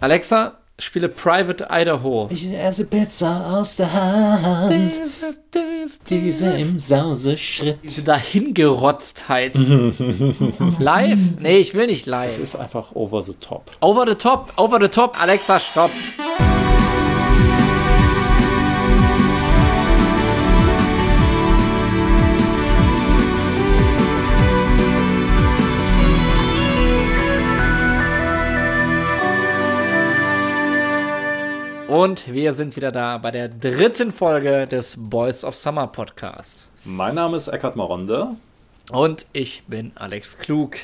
Alexa, spiele Private Idaho. Ich esse Pizza aus der Hand. Diese, im Sauseschritt. Diese Dahingerotztheit. live? Nee, ich will nicht live. Es ist einfach over the top. Over the top, over the top. Alexa, stopp. Und wir sind wieder da bei der dritten Folge des Boys of Summer Podcast. Mein Name ist Eckhard Maronde. Und ich bin Alex Klug.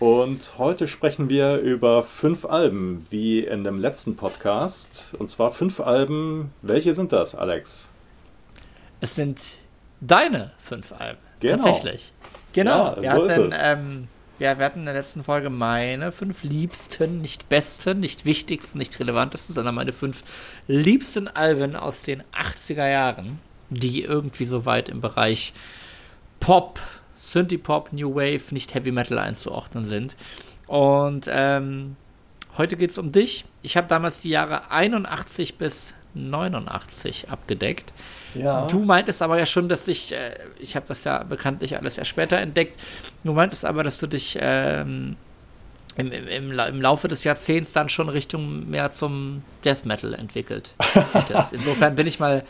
Und heute sprechen wir über fünf Alben, wie in dem letzten Podcast. Und zwar fünf Alben. Welche sind das, Alex? Es sind deine fünf Alben. Genau. Tatsächlich. Genau. Ja, wir so hatten, ist es. Ähm, ja, wir hatten in der letzten Folge meine fünf liebsten, nicht besten, nicht wichtigsten, nicht relevantesten, sondern meine fünf liebsten Alben aus den 80er Jahren, die irgendwie so weit im Bereich Pop, Synthie-Pop, New Wave, nicht Heavy Metal einzuordnen sind. Und ähm, heute geht es um dich. Ich habe damals die Jahre 81 bis 89 abgedeckt. Ja. Du meintest aber ja schon, dass ich, äh, ich habe das ja bekanntlich alles erst später entdeckt, du meintest aber, dass du dich ähm, im, im, im, La- im Laufe des Jahrzehnts dann schon Richtung mehr zum Death Metal entwickelt hättest. Insofern bin ich mal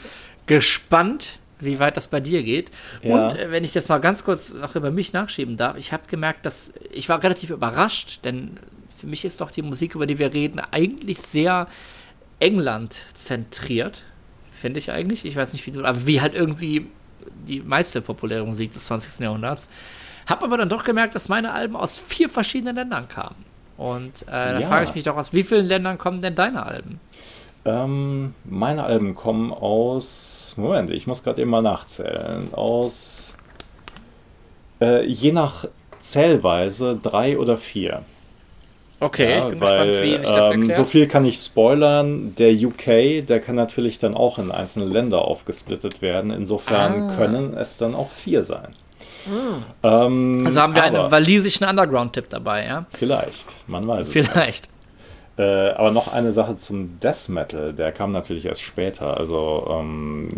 gespannt, wie weit das bei dir geht. Ja. Und äh, wenn ich das noch ganz kurz noch über mich nachschieben darf, ich habe gemerkt, dass ich war relativ überrascht, denn für mich ist doch die Musik, über die wir reden, eigentlich sehr England zentriert, finde ich eigentlich. Ich weiß nicht, wie du, aber wie halt irgendwie die meiste populäre Musik des 20. Jahrhunderts. Hab aber dann doch gemerkt, dass meine Alben aus vier verschiedenen Ländern kamen. Und äh, da Ja. frage ich mich doch, aus wie vielen Ländern kommen denn deine Alben? Ähm, meine Alben kommen aus. Moment, ich muss gerade eben mal nachzählen. Aus. Äh, je nach Zählweise drei oder vier. Okay, Ja, ich bin weil, gespannt, wie sich das ähm, erklärt. so viel kann ich spoilern. Der UK, der kann natürlich dann auch in einzelne Länder aufgesplittet werden. Insofern Ah. können es dann auch vier sein. Ähm, also haben wir aber einen walisischen Underground-Tipp dabei, ja? Vielleicht, man weiß es. Vielleicht. Äh, aber noch eine Sache zum Death Metal, der kam natürlich erst später. Also ähm,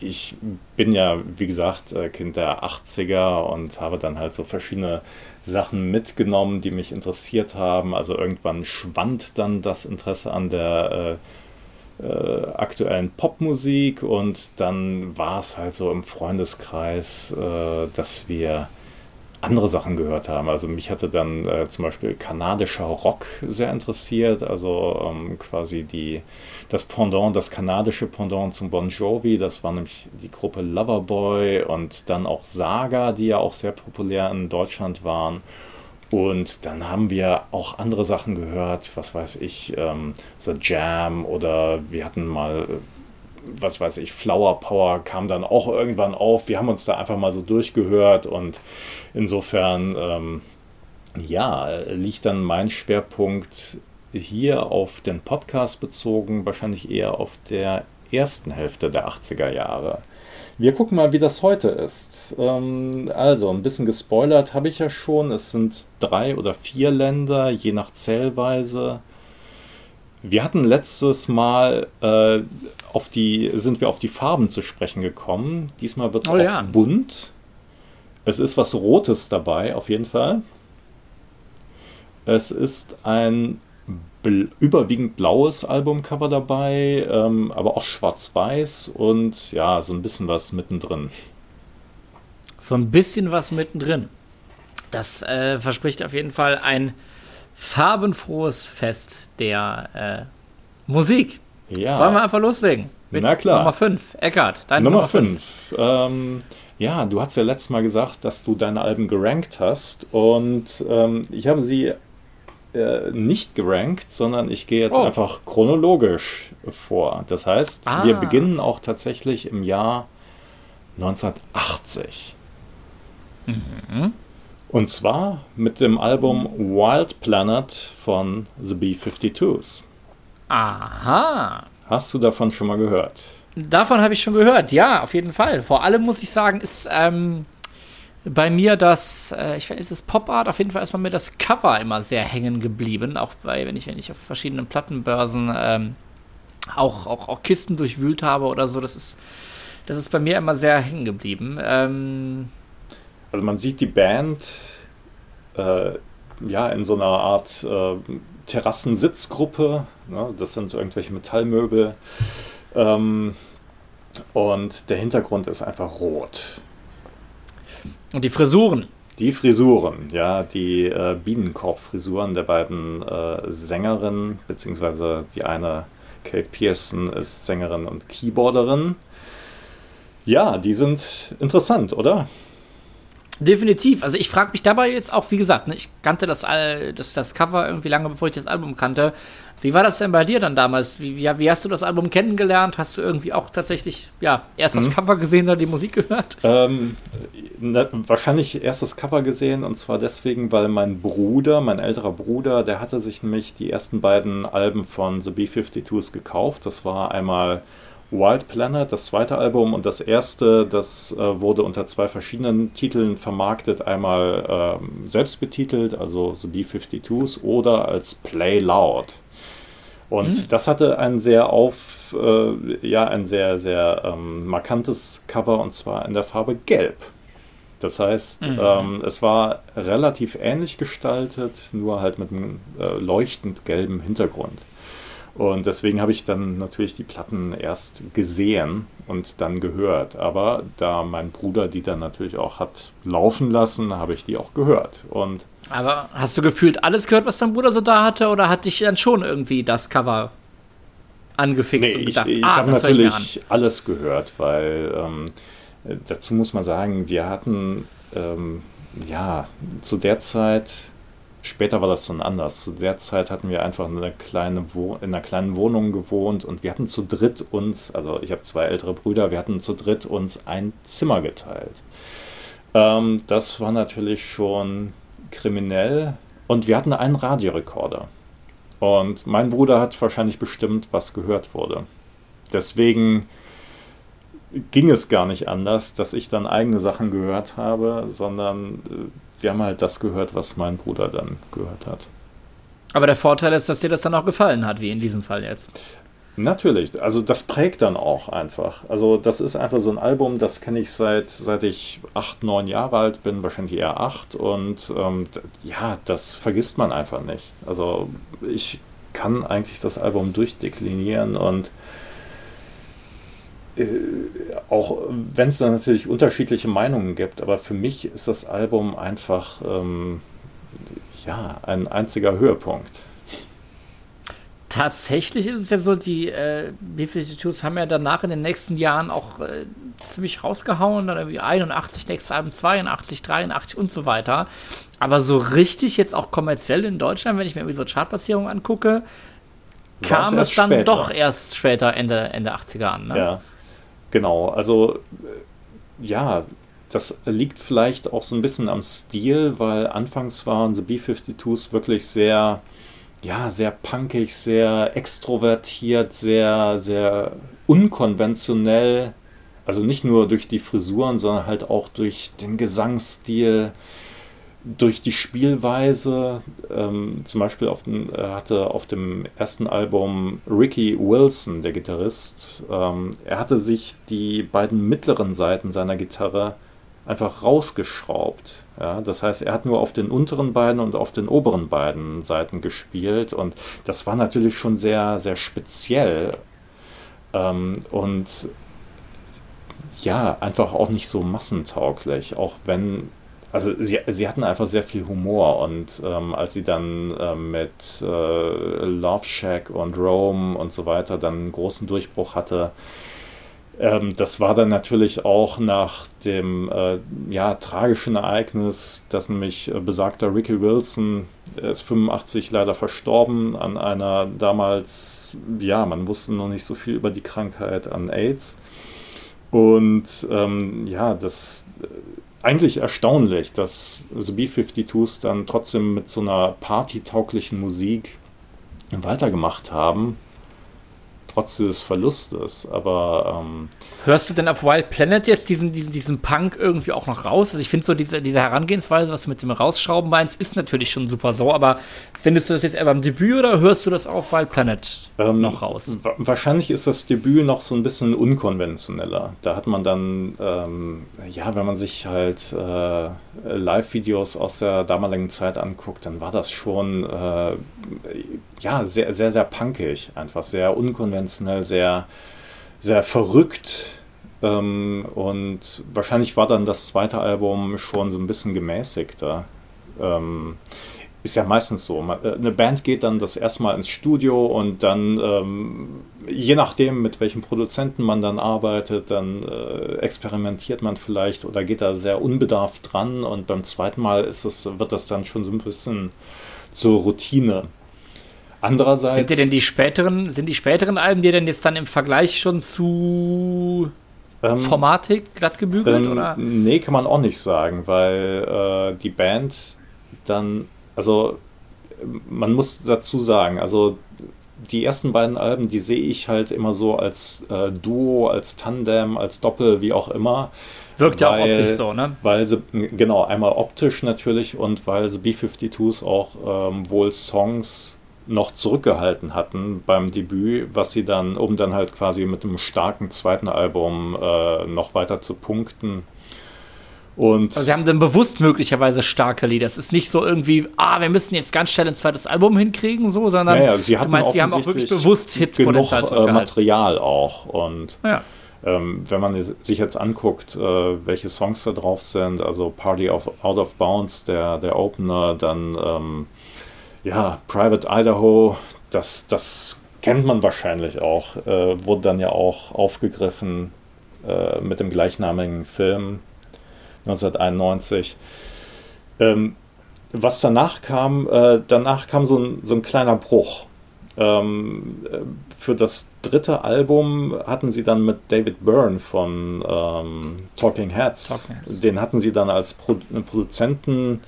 ich bin ja, wie gesagt, äh, Kind der 80er und habe dann halt so verschiedene Sachen mitgenommen, die mich interessiert haben. Also irgendwann schwand dann das Interesse an der äh, äh, aktuellen Popmusik und dann war es halt so im Freundeskreis, äh, dass wir andere Sachen gehört haben. Also mich hatte dann äh, zum Beispiel kanadischer Rock sehr interessiert, also ähm, quasi die, das Pendant, das kanadische Pendant zum Bon Jovi, das war nämlich die Gruppe Loverboy und dann auch Saga, die ja auch sehr populär in Deutschland waren. Und dann haben wir auch andere Sachen gehört, was weiß ich, ähm, The Jam oder wir hatten mal, äh, was weiß ich, Flower Power kam dann auch irgendwann auf. Wir haben uns da einfach mal so durchgehört und insofern, ähm, ja, liegt dann mein Schwerpunkt hier auf den Podcast bezogen, wahrscheinlich eher auf der ersten Hälfte der 80er Jahre. Wir gucken mal, wie das heute ist. Ähm, also, ein bisschen gespoilert habe ich ja schon. Es sind drei oder vier Länder, je nach Zählweise. Wir hatten letztes Mal äh, auf die, sind wir auf die Farben zu sprechen gekommen. Diesmal wird es Oh auch ja. bunt. Es ist was Rotes dabei, auf jeden Fall. Es ist ein bl überwiegend blaues Albumcover dabei, ähm, aber auch schwarz-weiß und ja, so ein bisschen was mittendrin. So ein bisschen was mittendrin. Das äh, verspricht auf jeden Fall ein farbenfrohes Fest der äh, Musik. Ja. Wollen wir einfach loslegen? Mit Na klar. Nummer 5. Eckart, deine Nummer 5. Ähm, ja, du hast ja letztes Mal gesagt, dass du deine Alben gerankt hast und ähm, ich habe sie äh, nicht gerankt, sondern ich gehe jetzt Oh. einfach chronologisch vor. Das heißt, Ah. wir beginnen auch tatsächlich im Jahr 1980. Mhm. Und zwar mit dem Album Wild Planet von The B-52s. Aha. Hast du davon schon mal gehört? Davon habe ich schon gehört, ja, auf jeden Fall. Vor allem muss ich sagen, ist ähm, Bei mir das, äh, ich weiß, ist es Pop Art, auf jeden Fall ist bei mir das Cover immer sehr hängen geblieben. Auch bei, wenn ich, wenn ich auf verschiedenen Plattenbörsen ähm, auch, auch, auch Kisten durchwühlt habe oder so, das ist, das ist bei mir immer sehr hängen geblieben. Ähm, also man sieht die Band äh, ja in so einer Art äh, Terrassensitzgruppe. Ne? Das sind irgendwelche Metallmöbel. Ähm, und der Hintergrund ist einfach rot. Und die Frisuren. Die Frisuren, ja, die äh, Bienenkorb-Frisuren der beiden äh, Sängerinnen, beziehungsweise die eine, Kate Pearson, ist Sängerin und Keyboarderin. Ja, die sind interessant, oder? Definitiv. Also ich frage mich dabei jetzt auch, wie gesagt, ne, ich kannte das, das, das Cover irgendwie lange, bevor ich das Album kannte. Wie war das denn bei dir dann damals? Wie, wie, wie hast du das Album kennengelernt? Hast du irgendwie auch tatsächlich, ja, erst das mhm. Cover gesehen, dann die Musik gehört? Ähm, ne, wahrscheinlich erst das Cover gesehen und zwar deswegen, weil mein Bruder, mein älterer Bruder, der hatte sich nämlich die ersten beiden Alben von The B-52s gekauft. Das war einmal Wild Planet, das zweite Album und das erste, das äh, wurde unter zwei verschiedenen Titeln vermarktet. Einmal ähm, selbst betitelt, also The B-52s, oder als Play Loud. Und mhm. das hatte ein sehr auf, äh, ja, ein sehr, sehr ähm, markantes Cover und zwar in der Farbe Gelb. Das heißt, mhm. ähm, es war relativ ähnlich gestaltet, nur halt mit einem äh, leuchtend gelben Hintergrund. Und deswegen habe ich dann natürlich die Platten erst gesehen und dann gehört. Aber da mein Bruder die dann natürlich auch hat laufen lassen, habe ich die auch gehört. Und Aber hast du gefühlt alles gehört, was dein Bruder so da hatte? Oder hat dich dann schon irgendwie das Cover angefixt nee, und gedacht, ich, ich ah, habe natürlich alles gehört, weil ähm, dazu muss man sagen, wir hatten ähm, ja zu der Zeit Später war das dann anders. Zu der Zeit hatten wir einfach eine kleine in einer kleinen Wohnung gewohnt und wir hatten zu dritt uns, also ich habe zwei ältere Brüder, wir hatten zu dritt uns ein Zimmer geteilt. Ähm, das war natürlich schon kriminell und wir hatten einen Radiorekorder. Und mein Bruder hat wahrscheinlich bestimmt, was gehört wurde. Deswegen ging es gar nicht anders, dass ich dann eigene Sachen gehört habe, sondern äh, wir haben halt das gehört, was mein Bruder dann gehört hat. Aber der Vorteil ist, dass dir das dann auch gefallen hat, wie in diesem Fall jetzt. Natürlich, also das prägt dann auch einfach. Also das ist einfach so ein Album, das kenne ich seit, seit ich acht, neun Jahre alt bin, wahrscheinlich eher acht. Und ähm, ja, das vergisst man einfach nicht. Also ich kann eigentlich das Album durchdeklinieren und auch wenn es da natürlich unterschiedliche Meinungen gibt, aber für mich ist das Album einfach ähm, ja ein einziger Höhepunkt. Tatsächlich ist es ja so, die äh, B-52s haben ja danach in den nächsten Jahren auch äh, ziemlich rausgehauen, dann irgendwie 81, nächstes Album 82, 83 und so weiter. Aber so richtig jetzt auch kommerziell in Deutschland, wenn ich mir irgendwie so Chartplatzierungen angucke, kam es dann später. doch erst später, Ende, Ende 80er an. Ne? Ja. Genau, also äh, ja, das liegt vielleicht auch so ein bisschen am Stil, weil anfangs waren The B-52s wirklich sehr, ja, sehr punkig, sehr extrovertiert, sehr, sehr unkonventionell. Also nicht nur durch die Frisuren, sondern halt auch durch den Gesangsstil durch die Spielweise, ähm, zum Beispiel auf dem, er hatte auf dem ersten Album Ricky Wilson, der Gitarrist, ähm, er hatte sich die beiden mittleren Seiten seiner Gitarre einfach rausgeschraubt. Ja? Das heißt, er hat nur auf den unteren beiden und auf den oberen beiden Seiten gespielt und das war natürlich schon sehr, sehr speziell ähm, und ja, einfach auch nicht so massentauglich, auch wenn also sie, sie hatten einfach sehr viel Humor und ähm, als sie dann ähm, mit äh, Love Shack und Rome und so weiter dann einen großen Durchbruch hatte, ähm, das war dann natürlich auch nach dem äh, ja, tragischen Ereignis, dass nämlich äh, besagter Ricky Wilson ist 85 leider verstorben an einer damals, ja, man wusste noch nicht so viel über die Krankheit an AIDS. Und ähm, ja, das eigentlich erstaunlich, dass The B-52s dann trotzdem mit so einer partytauglichen Musik weitergemacht haben. Trotz dieses Verlustes. Aber ähm, Hörst du denn auf Wild Planet jetzt diesen, diesen, diesen Punk irgendwie auch noch raus? Also ich finde so diese, diese Herangehensweise, was du mit dem Rausschrauben meinst, ist natürlich schon super so, aber findest du das jetzt eher beim Debüt oder hörst du das auf Wild Planet ähm, noch raus? Wahrscheinlich ist das Debüt noch so ein bisschen unkonventioneller. Da hat man dann, ähm, ja, wenn man sich halt äh, Live-Videos aus der damaligen Zeit anguckt, dann war das schon, äh, ja, sehr, sehr, sehr punkig. Einfach sehr unkonventionell, sehr sehr verrückt. Ähm, und wahrscheinlich war dann das zweite Album schon so ein bisschen gemäßigter. Ähm, ist ja meistens so. Äh, eine Band geht dann das erste Mal ins Studio und dann, ähm, je nachdem, mit welchem Produzenten man dann arbeitet, dann äh, experimentiert man vielleicht oder geht da sehr unbedarft dran und beim zweiten Mal ist es, wird das dann schon so ein bisschen zur Routine. Andererseits. Sind dir denn die späteren, sind die späteren Alben dir denn jetzt dann im Vergleich schon zu ähm, formatig, glatt gebügelt? Ähm, oder? Nee, kann man auch nicht sagen, weil äh, die Band dann, also man muss dazu sagen, also die ersten beiden Alben, die sehe ich halt immer so als äh, Duo, als Tandem, als Doppel, wie auch immer. Wirkt ja auch optisch so, ne? Weil sie, genau, einmal optisch natürlich und weil sie B-52s auch ähm, wohl Songs noch zurückgehalten hatten beim Debüt, was sie dann, um dann halt quasi mit einem starken zweiten Album äh, noch weiter zu punkten. Und also sie haben dann bewusst möglicherweise starke Lieder. Es ist nicht so irgendwie, ah, wir müssen jetzt ganz schnell ein zweites Album hinkriegen, so, sondern ja, ja, sie du meinst, sie haben auch wirklich bewusst Hitpotenzial genug äh, Material auch. Und ja. ähm, wenn man sich jetzt anguckt, äh, welche Songs da drauf sind, also Party of, Out of Bounds, der, der Opener, dann ähm, ja, Private Idaho, das, das kennt man wahrscheinlich auch, äh, wurde dann ja auch aufgegriffen äh, mit dem gleichnamigen Film 1991. Ähm, was danach kam, äh, danach kam so ein, so ein kleiner Bruch. Ähm, äh, für das dritte Album hatten sie dann mit David Byrne von ähm, Talking, Heads, Talking Heads, den hatten sie dann als Pro Produzenten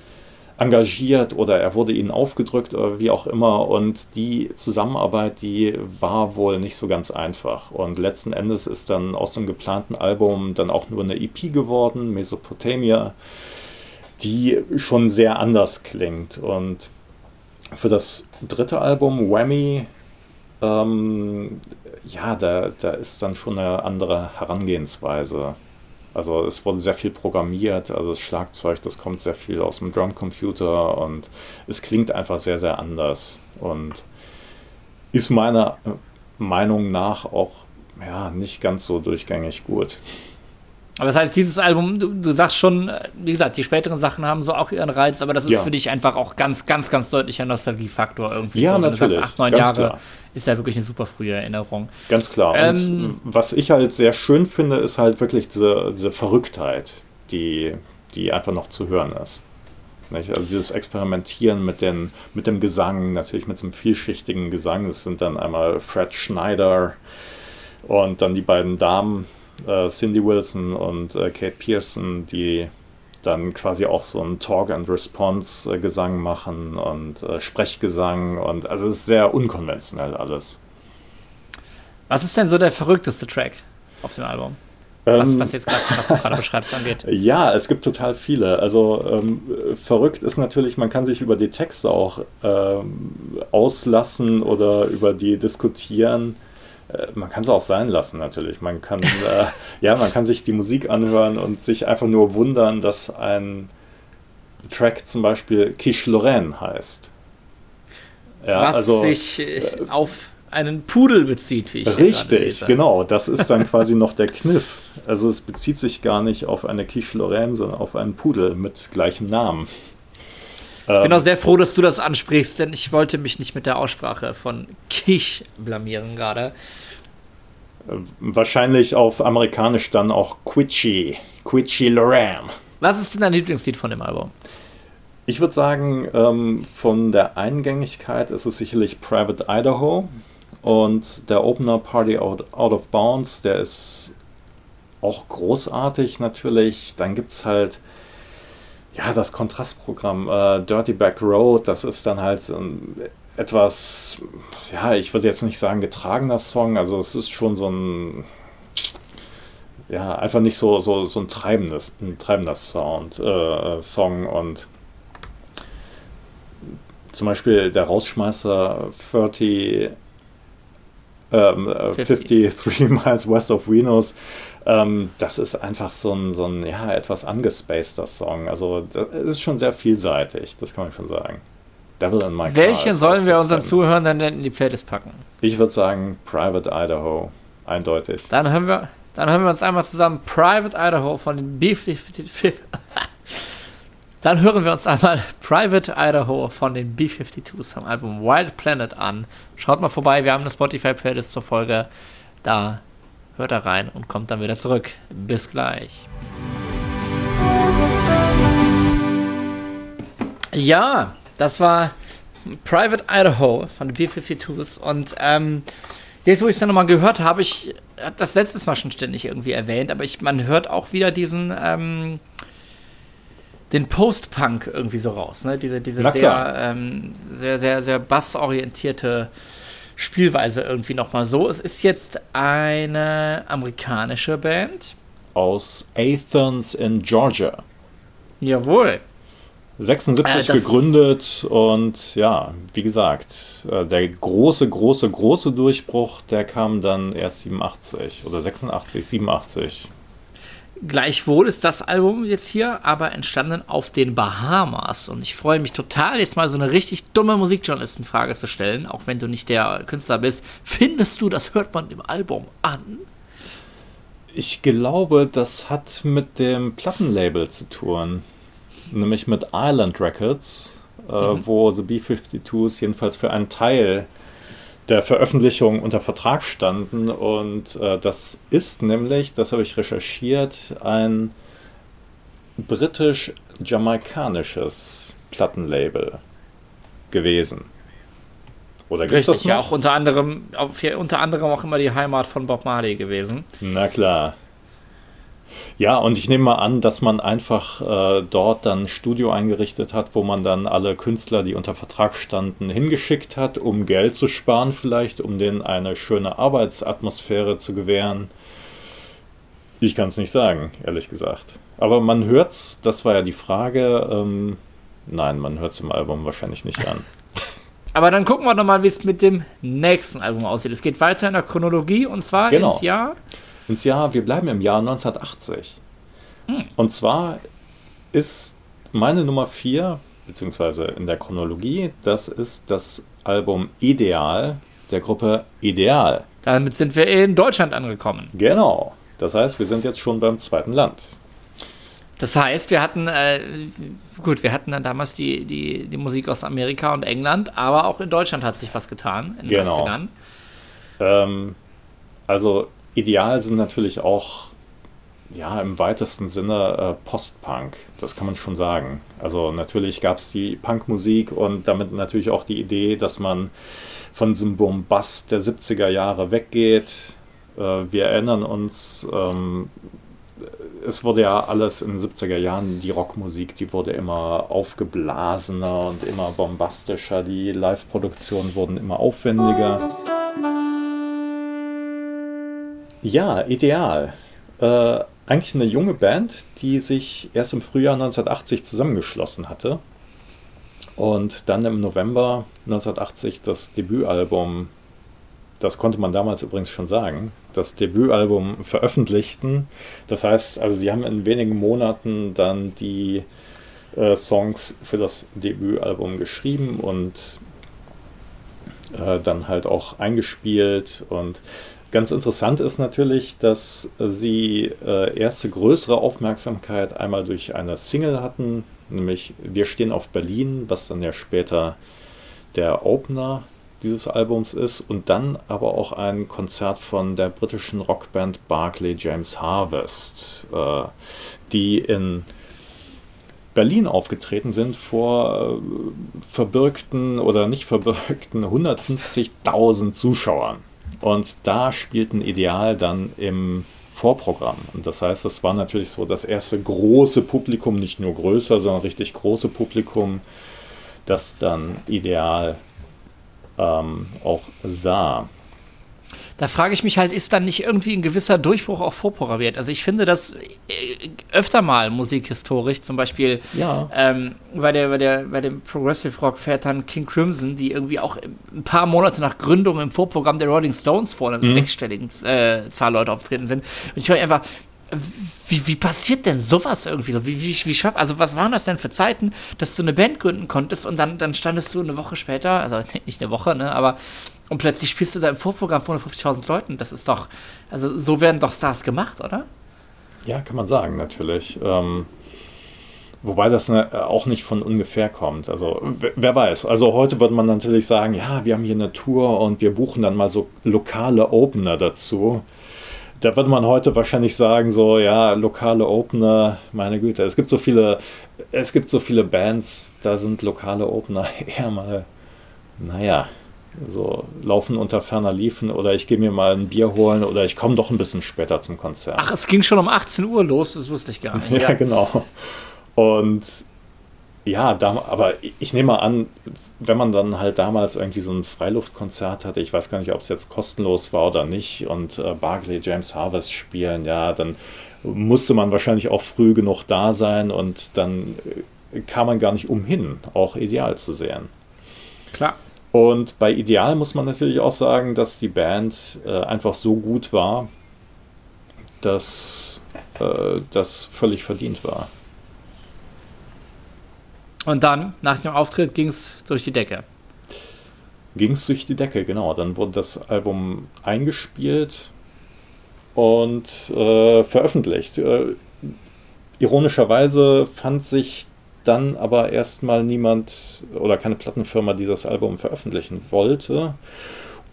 engagiert oder er wurde ihnen aufgedrückt oder wie auch immer. Und die Zusammenarbeit, die war wohl nicht so ganz einfach. Und letzten Endes ist dann aus dem geplanten Album dann auch nur eine EP geworden, Mesopotamia, die schon sehr anders klingt. Und für das dritte Album, Whammy, ähm, ja, da, da ist dann schon eine andere Herangehensweise. Also es wurde sehr viel programmiert, also das Schlagzeug, das kommt sehr viel aus dem Drumcomputer und es klingt einfach sehr, sehr anders und ist meiner Meinung nach auch ja, nicht ganz so durchgängig gut. Aber das heißt, dieses Album, du, du, sagst schon, wie gesagt, die späteren Sachen haben so auch ihren Reiz, aber das ist ja. für dich einfach auch ganz, ganz, ganz deutlicher Nostalgiefaktor irgendwie. Ja, so. natürlich. Du sagst, acht, neun Jahre klar. ist ja wirklich eine super frühe Erinnerung. Ganz klar. Ähm, Und was ich halt sehr schön finde, ist halt wirklich diese, diese Verrücktheit, die, die einfach noch zu hören ist. Also dieses Experimentieren mit, den, mit dem Gesang, natürlich mit so einem vielschichtigen Gesang. Das sind dann einmal Fred Schneider und dann die beiden Damen, äh, Cindy Wilson und äh, Kate Pearson, die dann quasi auch so einen Talk and Response äh, Gesang machen und äh, Sprechgesang und also es ist sehr unkonventionell alles. Was ist denn so der verrückteste Track auf dem Album? Was, ähm, was, jetzt grad, was du gerade beschreibst angeht. Ja, es gibt total viele. Also ähm, verrückt ist natürlich, man kann sich über die Texte auch ähm, auslassen oder über die diskutieren. Äh, man kann es auch sein lassen natürlich. Man kann, äh, ja, man kann sich die Musik anhören und sich einfach nur wundern, dass ein Track zum Beispiel Quiche Lorraine heißt. Ja, Was also, sich äh, auf einen Pudel bezieht, wie ich Richtig, genau. Das ist dann quasi noch der Kniff. Also es bezieht sich gar nicht auf eine Quiche Lorraine, sondern auf einen Pudel mit gleichem Namen. Ich bin auch sehr froh, dass du das ansprichst, denn ich wollte mich nicht mit der Aussprache von Kish blamieren gerade. Wahrscheinlich auf amerikanisch dann auch Quitchy. Quitchy Loram. Was ist denn dein Lieblingslied von dem Album? Ich würde sagen, ähm, von der Eingängigkeit ist es sicherlich Private Idaho. Und der Opener Party Out, Out of Bounds, der ist auch großartig natürlich. Dann gibt es halt ja, das Kontrastprogramm äh, Dirty Back Road, das ist dann halt, ähm, etwas, ja, ich würde jetzt nicht sagen getragener Song, also es ist schon so ein, ja, einfach nicht so, so, so ein treibendes, ein treibender Sound, äh, Song und zum Beispiel der Rausschmeißer 30, ähm, 53 äh, Miles West of Venus, ähm, das ist einfach so ein, so ein ja, etwas angespaceter Song. Also das ist schon sehr vielseitig, das kann man schon sagen. Devil in My Welche sollen wir unseren Zuhörern dann in die Playlist packen? Ich würde sagen Private Idaho, eindeutig. Dann hören wir, dann hören wir uns einmal zusammen Private Idaho von den B-52. Dann hören wir uns einmal Private Idaho von den B-52s vom Album Wild Planet an. Schaut mal vorbei, wir haben eine Spotify-Playlist zur Folge. Da hört da rein und kommt dann wieder zurück. Bis gleich. Ja, das war Private Idaho von den B-52s und ähm, jetzt, wo ich es dann nochmal gehört habe, ich habe das letztes Mal schon ständig irgendwie erwähnt, aber ich, man hört auch wieder diesen ähm, den Post-Punk irgendwie so raus, ne? Diese, diese sehr, ähm, sehr, sehr, sehr bassorientierte Spielweise irgendwie nochmal so. Es ist jetzt eine amerikanische Band. Aus Athens in Georgia. Jawohl. 76 äh, gegründet und ja, wie gesagt, äh, der große, große, große Durchbruch, der kam dann erst 87 oder 86, 87. Gleichwohl ist das Album jetzt hier aber entstanden auf den Bahamas. Und ich freue mich total, jetzt mal so eine richtig dumme Musikjournalistenfrage zu stellen, auch wenn du nicht der Künstler bist. Findest du, das hört man im Album an? Ich glaube, das hat mit dem Plattenlabel zu tun. Nämlich mit Island Records, äh, mhm. wo The B-52s jedenfalls für einen Teil der Veröffentlichung unter Vertrag standen. Und äh, das ist nämlich, das habe ich recherchiert, ein britisch-jamaikanisches Plattenlabel gewesen. Oder gibt es ja auch unter anderem, unter anderem auch immer die Heimat von Bob Marley gewesen. Na klar. Ja, und ich nehme mal an, dass man einfach äh, dort dann ein Studio eingerichtet hat, wo man dann alle Künstler, die unter Vertrag standen, hingeschickt hat, um Geld zu sparen vielleicht, um denen eine schöne Arbeitsatmosphäre zu gewähren. Ich kann es nicht sagen, ehrlich gesagt. Aber man hört's, das war ja die Frage. Ähm, nein, man hört es im Album wahrscheinlich nicht an. Aber dann gucken wir nochmal, wie es mit dem nächsten Album aussieht. Es geht weiter in der Chronologie und zwar genau. ins Jahr ins Jahr, wir bleiben im Jahr 1980. Hm. Und zwar ist meine Nummer 4, beziehungsweise in der Chronologie, das ist das Album Ideal der Gruppe Ideal. Damit sind wir in Deutschland angekommen. Genau. Das heißt, wir sind jetzt schon beim zweiten Land. Das heißt, wir hatten, äh, gut, wir hatten dann damals die, die, die Musik aus Amerika und England, aber auch in Deutschland hat sich was getan in den genau. 80ern. Ähm, also Ideal sind natürlich auch ja, im weitesten Sinne äh, Post-Punk, das kann man schon sagen. Also natürlich gab es die Punkmusik und damit natürlich auch die Idee, dass man von diesem Bombast der 70er Jahre weggeht. Äh, wir erinnern uns, ähm, es wurde ja alles in den 70er Jahren, die Rockmusik, die wurde immer aufgeblasener und immer bombastischer, die Live-Produktionen wurden immer aufwendiger. Ja, ideal. Äh, eigentlich eine junge Band, die sich erst im Frühjahr 1980 zusammengeschlossen hatte und dann im November 1980 das Debütalbum, das konnte man damals übrigens schon sagen, das Debütalbum veröffentlichten. Das heißt, also sie haben in wenigen Monaten dann die äh, Songs für das Debütalbum geschrieben und äh, dann halt auch eingespielt und Ganz interessant ist natürlich, dass sie äh, erste größere Aufmerksamkeit einmal durch eine Single hatten, nämlich Wir stehen auf Berlin, was dann ja später der Opener dieses Albums ist, und dann aber auch ein Konzert von der britischen Rockband Barclay James Harvest, äh, die in Berlin aufgetreten sind vor äh, verbürgten oder nicht verbürgten 150.000 Zuschauern. Und da spielten Ideal dann im Vorprogramm. Und das heißt, es war natürlich so das erste große Publikum, nicht nur größer, sondern richtig große Publikum, das dann Ideal ähm, auch sah. Da frage ich mich halt, ist dann nicht irgendwie ein gewisser Durchbruch auch vorprogrammiert? Also ich finde das äh, öfter mal musikhistorisch, zum Beispiel ja. ähm, bei, der, bei, der, bei dem Progressive Rock fährt dann King Crimson, die irgendwie auch ein paar Monate nach Gründung im Vorprogramm der Rolling Stones vor einer mhm. sechsstelligen äh, Zahl Leute auftreten sind. Und ich höre einfach, wie, wie passiert denn sowas irgendwie? Wie, wie, wie schaff, also was waren das denn für Zeiten, dass du eine Band gründen konntest und dann, dann standest du eine Woche später, also nicht eine Woche, ne, aber und plötzlich spielst du da im Vorprogramm vor 150.000 Leuten. Das ist doch, also so werden doch Stars gemacht, oder? Ja, kann man sagen, natürlich. Ähm, wobei das ne, auch nicht von ungefähr kommt. Also wer, wer weiß. Also heute würde man natürlich sagen, ja, wir haben hier eine Tour und wir buchen dann mal so lokale Opener dazu da würde man heute wahrscheinlich sagen, so, ja, lokale Opener, meine Güte, es gibt so viele, es gibt so viele Bands, da sind lokale Opener eher mal, naja, so laufen unter ferner Liefen oder ich gehe mir mal ein Bier holen oder ich komme doch ein bisschen später zum Konzert. Ach, es ging schon um 18 Uhr los, das wusste ich gar nicht. ja, ja. genau. Und ja, da, aber ich nehme mal an, wenn man dann halt damals irgendwie so ein Freiluftkonzert hatte, ich weiß gar nicht, ob es jetzt kostenlos war oder nicht, und äh, Barclay James Harvest spielen, ja, dann musste man wahrscheinlich auch früh genug da sein und dann äh, kam man gar nicht umhin, auch ideal zu sehen. Klar. Und bei Ideal muss man natürlich auch sagen, dass die Band äh, einfach so gut war, dass äh, das völlig verdient war. Und dann, nach dem Auftritt, ging es durch die Decke. Ging es durch die Decke, genau. Dann wurde das Album eingespielt und äh, veröffentlicht. Äh, ironischerweise fand sich dann aber erstmal niemand oder keine Plattenfirma, die das Album veröffentlichen wollte.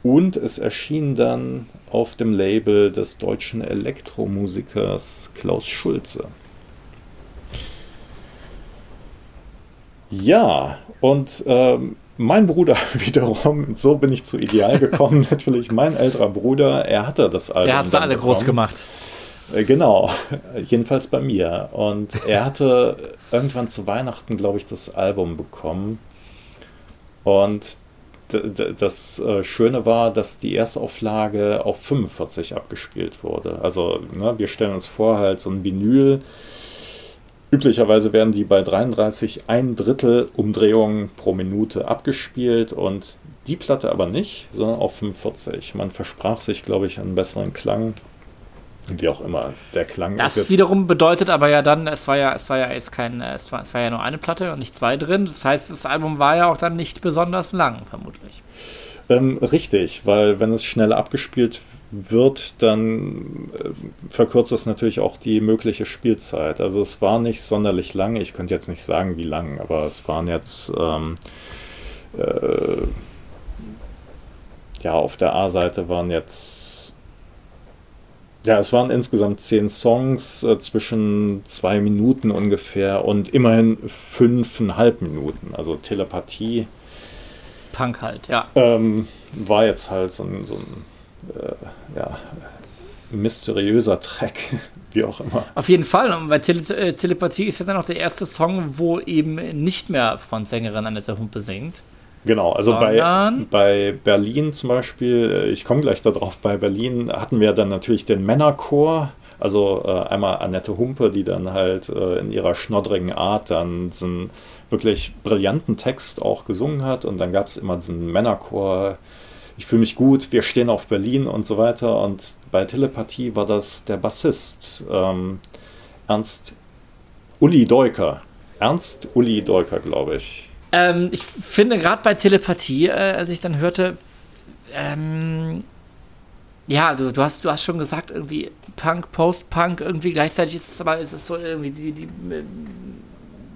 Und es erschien dann auf dem Label des deutschen Elektromusikers Klaus Schulze. Ja, und ähm, mein Bruder wiederum, so bin ich zu Ideal gekommen, natürlich mein älterer Bruder, er hatte das Album. Der hat sie alle bekommen. groß gemacht. Äh, genau, jedenfalls bei mir. Und er hatte irgendwann zu Weihnachten, glaube ich, das Album bekommen. Und das äh, Schöne war, dass die Erstauflage auf 45 abgespielt wurde. Also ne, wir stellen uns vor, halt so ein Vinyl Üblicherweise werden die bei 33 ein Drittel Umdrehungen pro Minute abgespielt und die Platte aber nicht, sondern auf 45. Man versprach sich, glaube ich, einen besseren Klang. Wie auch immer, der Klang das ist. Das wiederum bedeutet aber ja dann, es war ja, es war ja jetzt kein, es war, es war ja nur eine Platte und nicht zwei drin. Das heißt, das Album war ja auch dann nicht besonders lang, vermutlich. Ähm, richtig, weil wenn es schnell abgespielt wird, dann äh, verkürzt es natürlich auch die mögliche Spielzeit. Also es war nicht sonderlich lang, ich könnte jetzt nicht sagen, wie lang, aber es waren jetzt ähm, äh, ja auf der A-Seite waren jetzt ja, es waren insgesamt zehn Songs äh, zwischen zwei Minuten ungefähr und immerhin fünfeinhalb Minuten. Also Telepathie. Punk halt, ja. Ähm, war jetzt halt so ein, so ein äh, ja, mysteriöser Track, wie auch immer. Auf jeden Fall. Und bei Tele äh, Telepathie ist ja dann auch der erste Song, wo eben nicht mehr Frontsängerin Annette Humpe singt. Genau, also bei, bei Berlin zum Beispiel, äh, ich komme gleich darauf, bei Berlin hatten wir dann natürlich den Männerchor, also äh, einmal Annette Humpe, die dann halt äh, in ihrer schnoddrigen Art dann so einen wirklich brillanten Text auch gesungen hat und dann gab es immer diesen Männerchor, ich fühle mich gut, wir stehen auf Berlin und so weiter. Und bei Telepathie war das der Bassist ähm, Ernst Uli Deuker. Ernst Uli Deuker, glaube ich. Ähm, ich finde gerade bei Telepathie, äh, als ich dann hörte, ähm, ja, du, du, hast, du hast schon gesagt, irgendwie Punk, Post-Punk, irgendwie gleichzeitig ist es aber ist es so irgendwie die, die äh,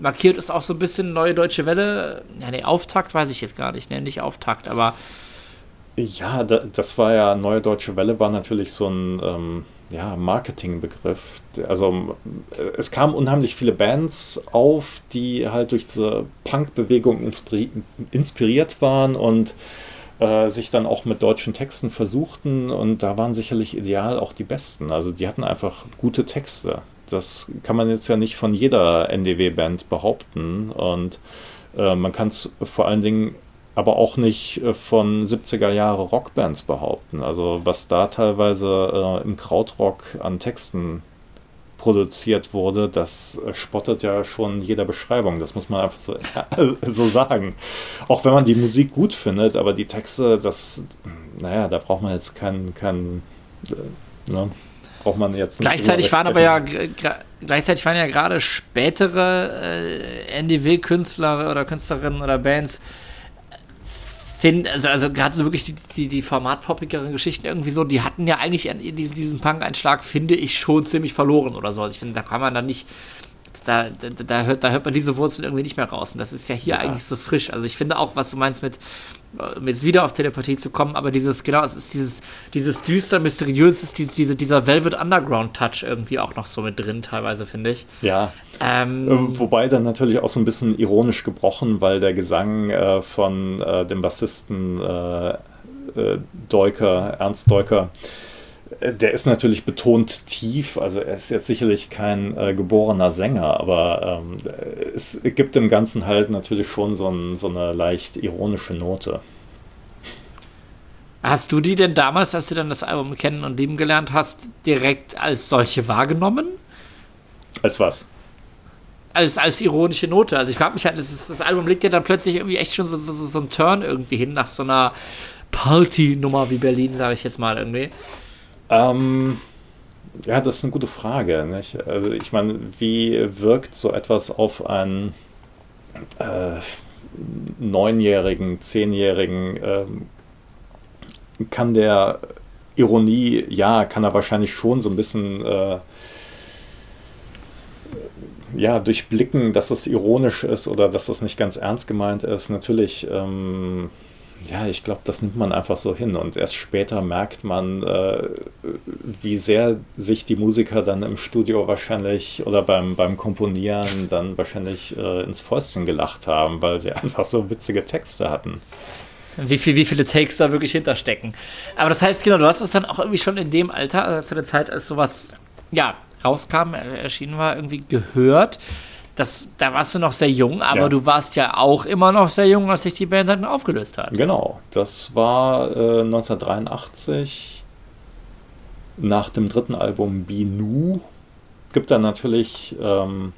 markiert es auch so ein bisschen neue deutsche Welle. Ja, nee, Auftakt weiß ich jetzt gar nicht, ne, nicht Auftakt, aber ja, das war ja, Neue Deutsche Welle war natürlich so ein ähm, ja, Marketingbegriff. Also es kamen unheimlich viele Bands auf, die halt durch diese Punk-Bewegung inspiriert waren und äh, sich dann auch mit deutschen Texten versuchten und da waren sicherlich ideal auch die besten. Also die hatten einfach gute Texte. Das kann man jetzt ja nicht von jeder NDW-Band behaupten und äh, man kann es vor allen Dingen aber auch nicht äh, von 70er Jahre Rockbands behaupten. Also was da teilweise äh, im Krautrock an Texten produziert wurde, das äh, spottet ja schon jeder Beschreibung. Das muss man einfach so, so sagen. Auch wenn man die Musik gut findet, aber die Texte, das, naja, da braucht man jetzt keinen, kein, äh, ne, braucht man jetzt nicht. Gleichzeitig waren aber ja, gleichzeitig waren ja gerade spätere äh, NDW-Künstler oder Künstlerinnen oder Bands finde, also, also gerade so wirklich die, die, die formatpoppigeren Geschichten irgendwie so, die hatten ja eigentlich diesen, diesen Punk-Einschlag, finde ich, schon ziemlich verloren oder so. Also ich finde, da kann man dann nicht, da, da, da, hört, da hört man diese Wurzeln irgendwie nicht mehr raus. Und das ist ja hier ja. eigentlich so frisch. Also ich finde auch, was du meinst mit, um jetzt wieder auf Telepathie zu kommen, aber dieses, genau, es ist dieses, dieses düster, mysteriöses, die, diese, dieser Velvet Underground-Touch irgendwie auch noch so mit drin, teilweise, finde ich. Ja. Ähm, äh, Wobei dann natürlich auch so ein bisschen ironisch gebrochen, weil der Gesang äh, von äh, dem Bassisten äh, äh Deuker, Ernst Deuker, der ist natürlich betont tief, also er ist jetzt sicherlich kein äh, geborener Sänger, aber ähm, es gibt im Ganzen halt natürlich schon so, ein, so, eine leicht ironische Note. Hast du die denn damals, als du dann das Album kennen und lieben gelernt hast, direkt als solche wahrgenommen? Als was? Als, als ironische Note. Also ich frage mich halt, das, ist, das, Album legt ja dann plötzlich irgendwie echt schon so, so, so einen Turn irgendwie hin nach so einer Party-Nummer wie Berlin, sage ich jetzt mal irgendwie. Ähm, ja, das ist eine gute Frage. Nicht? Also ich meine, wie wirkt so etwas auf einen äh, neunjährigen, zehnjährigen? Ähm, kann der Ironie, ja, kann er wahrscheinlich schon so ein bisschen äh, ja, durchblicken, dass es ironisch ist oder dass das nicht ganz ernst gemeint ist. Natürlich ähm, ja, ich glaube, das nimmt man einfach so hin. Und erst später merkt man, äh, wie sehr sich die Musiker dann im Studio wahrscheinlich oder beim, beim Komponieren dann wahrscheinlich äh, ins Fäustchen gelacht haben, weil sie einfach so witzige Texte hatten. Wie, viel, wie viele Takes da wirklich hinterstecken. Aber das heißt, genau, du hast es dann auch irgendwie schon in dem Alter, äh, zu der Zeit, als sowas, ja, rauskam, erschienen war, irgendwie gehört das, da warst du noch sehr jung, aber ja. du warst ja auch immer noch sehr jung, als sich die Band dann aufgelöst hat. Genau, das war äh, 1983 nach dem dritten Album Binu. Es gibt dann natürlich ähm,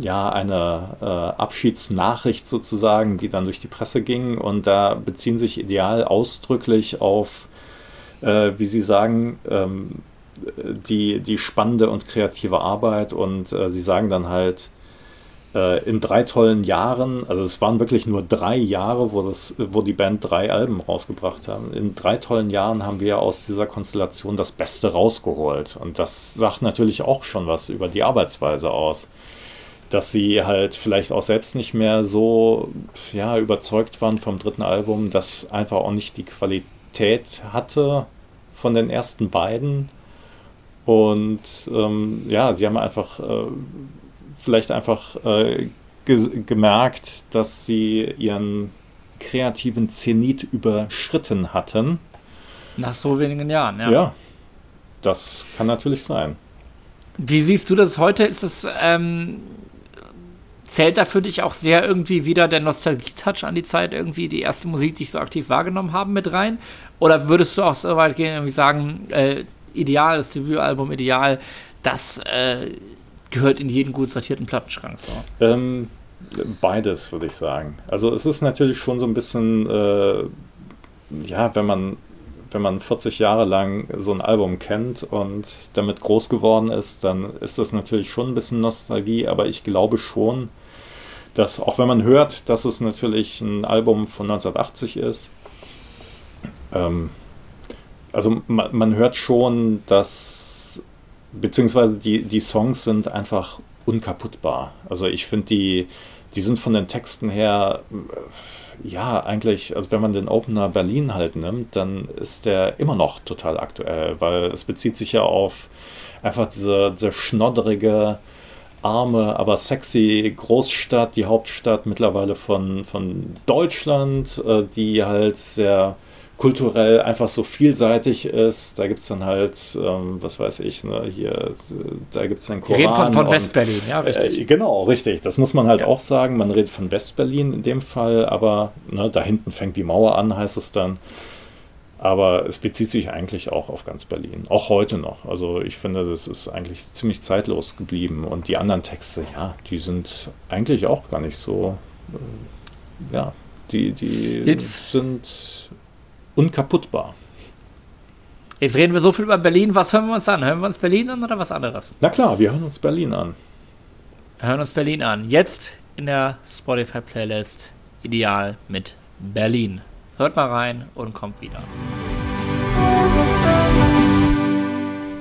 ja eine äh, Abschiedsnachricht sozusagen, die dann durch die Presse ging und da beziehen sich Ideal ausdrücklich auf, äh, wie sie sagen, ähm, die, die spannende und kreative Arbeit und äh, sie sagen dann halt, äh, in drei tollen Jahren, also es waren wirklich nur drei Jahre, wo, das, wo die Band drei Alben rausgebracht haben. In drei tollen Jahren haben wir aus dieser Konstellation das Beste rausgeholt. Und das sagt natürlich auch schon was über die Arbeitsweise aus. Dass sie halt vielleicht auch selbst nicht mehr so ja, überzeugt waren vom dritten Album, das einfach auch nicht die Qualität hatte von den ersten beiden. Und ähm, ja, sie haben einfach äh, vielleicht einfach äh, ge gemerkt, dass sie ihren kreativen Zenit überschritten hatten. Nach so wenigen Jahren, ja. Ja, das kann natürlich sein. Wie siehst du das heute? Ist es, ähm, zählt da für dich auch sehr irgendwie wieder der Nostalgie-Touch an die Zeit, irgendwie die erste Musik, die ich so aktiv wahrgenommen habe, mit rein? Oder würdest du auch so weit gehen, irgendwie sagen, äh, Ideal, das Debütalbum Ideal, das äh, gehört in jeden gut sortierten Plattenschrank. So. Ähm, beides, würde ich sagen. Also es ist natürlich schon so ein bisschen, äh, ja, wenn man, wenn man 40 Jahre lang so ein Album kennt und damit groß geworden ist, dann ist das natürlich schon ein bisschen Nostalgie, aber ich glaube schon, dass auch wenn man hört, dass es natürlich ein Album von 1980 ist, ähm, also man, man hört schon, dass beziehungsweise die, die Songs sind einfach unkaputtbar. Also ich finde, die, die sind von den Texten her, äh, ja, eigentlich, also wenn man den Opener Berlin halt nimmt, dann ist der immer noch total aktuell, weil es bezieht sich ja auf einfach diese, diese schnodderige, arme, aber sexy Großstadt, die Hauptstadt mittlerweile von, von Deutschland, äh, die halt sehr kulturell einfach so vielseitig ist. Da gibt es dann halt, ähm, was weiß ich, ne, hier, da gibt es den Koran. Wir reden von, von Westberlin, ja, richtig. Äh, genau, richtig. Das muss man halt ja. auch sagen. Man redet von Westberlin in dem Fall, aber ne, da hinten fängt die Mauer an, heißt es dann. Aber es bezieht sich eigentlich auch auf ganz Berlin, auch heute noch. Also ich finde, das ist eigentlich ziemlich zeitlos geblieben. Und die anderen Texte, ja, die sind eigentlich auch gar nicht so, äh, ja, die, die Jetzt. sind unkaputtbar. Jetzt reden wir so viel über Berlin. Was hören wir uns an? Hören wir uns Berlin an oder was anderes? Na klar, wir hören uns Berlin an. Wir hören uns Berlin an. Jetzt in der Spotify-Playlist Ideal mit Berlin. Hört mal rein und kommt wieder.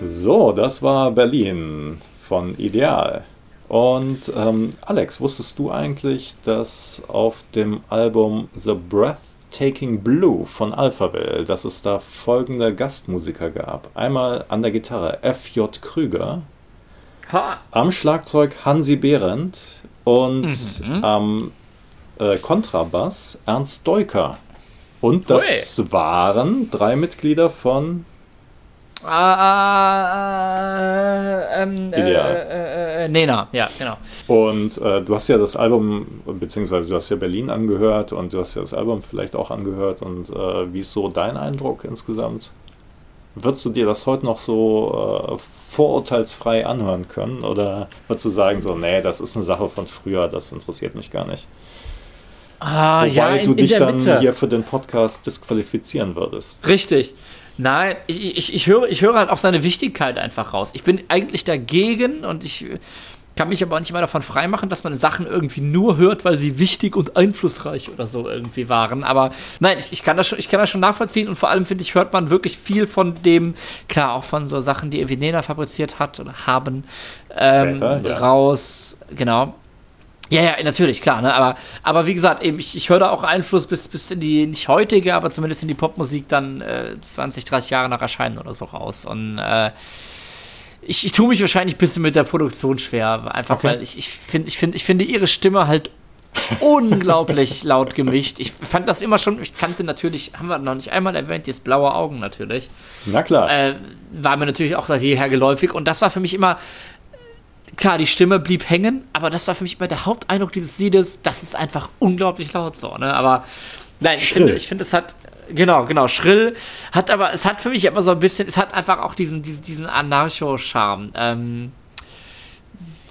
So, das war Berlin von Ideal. Und ähm, Alex, wusstest du eigentlich, dass auf dem Album The Breath Taking Blue von Alphaville, dass es da folgende Gastmusiker gab. Einmal an der Gitarre F.J. Krüger, ha. am Schlagzeug Hansi Behrendt und mhm. am äh, Kontrabass Ernst Deuker. Und das Ui. waren drei Mitglieder von Ah, äh, ähm, äh, äh, äh, Nena, ja, genau. Und äh, du hast ja das Album, beziehungsweise du hast ja Berlin angehört und du hast ja das Album vielleicht auch angehört. Und äh, wie ist so dein Eindruck insgesamt? Würdest du dir das heute noch so vorurteilsfrei anhören können? Oder würdest du sagen, so, nee, das ist eine Sache von früher, das interessiert mich gar nicht? Ah, Wobei ja, in, du dich dann Mitte. hier für den Podcast disqualifizieren würdest. Richtig. Nein, ich, ich, ich, höre, ich höre halt auch seine Wichtigkeit einfach raus. Ich bin eigentlich dagegen und ich kann mich aber auch nicht mal davon freimachen, dass man Sachen irgendwie nur hört, weil sie wichtig und einflussreich oder so irgendwie waren. Aber nein, ich, ich, kann, das schon, ich kann das schon nachvollziehen und vor allem finde ich, hört man wirklich viel von dem, klar, auch von so Sachen, die irgendwie Nena fabriziert hat oder haben, ähm, Später, ja. raus. Genau. Ja, ja, natürlich, klar, ne? Aber, aber wie gesagt, eben, ich, ich höre da auch Einfluss bis, bis in die, nicht heutige, aber zumindest in die Popmusik dann äh, 20, 30 Jahre nach Erscheinen oder so raus. Und äh, ich, ich tue mich wahrscheinlich ein bisschen mit der Produktion schwer, einfach okay. weil ich, ich finde, ich, find, ich finde ihre Stimme halt unglaublich laut gemischt. Ich fand das immer schon, ich kannte natürlich, haben wir noch nicht einmal erwähnt, jetzt blaue Augen natürlich. Na klar. Äh, war mir natürlich auch jeher geläufig und das war für mich immer klar, die Stimme blieb hängen, aber das war für mich immer der Haupteindruck dieses Liedes, das ist einfach unglaublich laut so, ne? Aber nein, ich finde, ich finde, es hat, genau, genau, schrill, hat aber, es hat für mich immer so ein bisschen, es hat einfach auch diesen, diesen, diesen Anarcho-Charme. Ähm,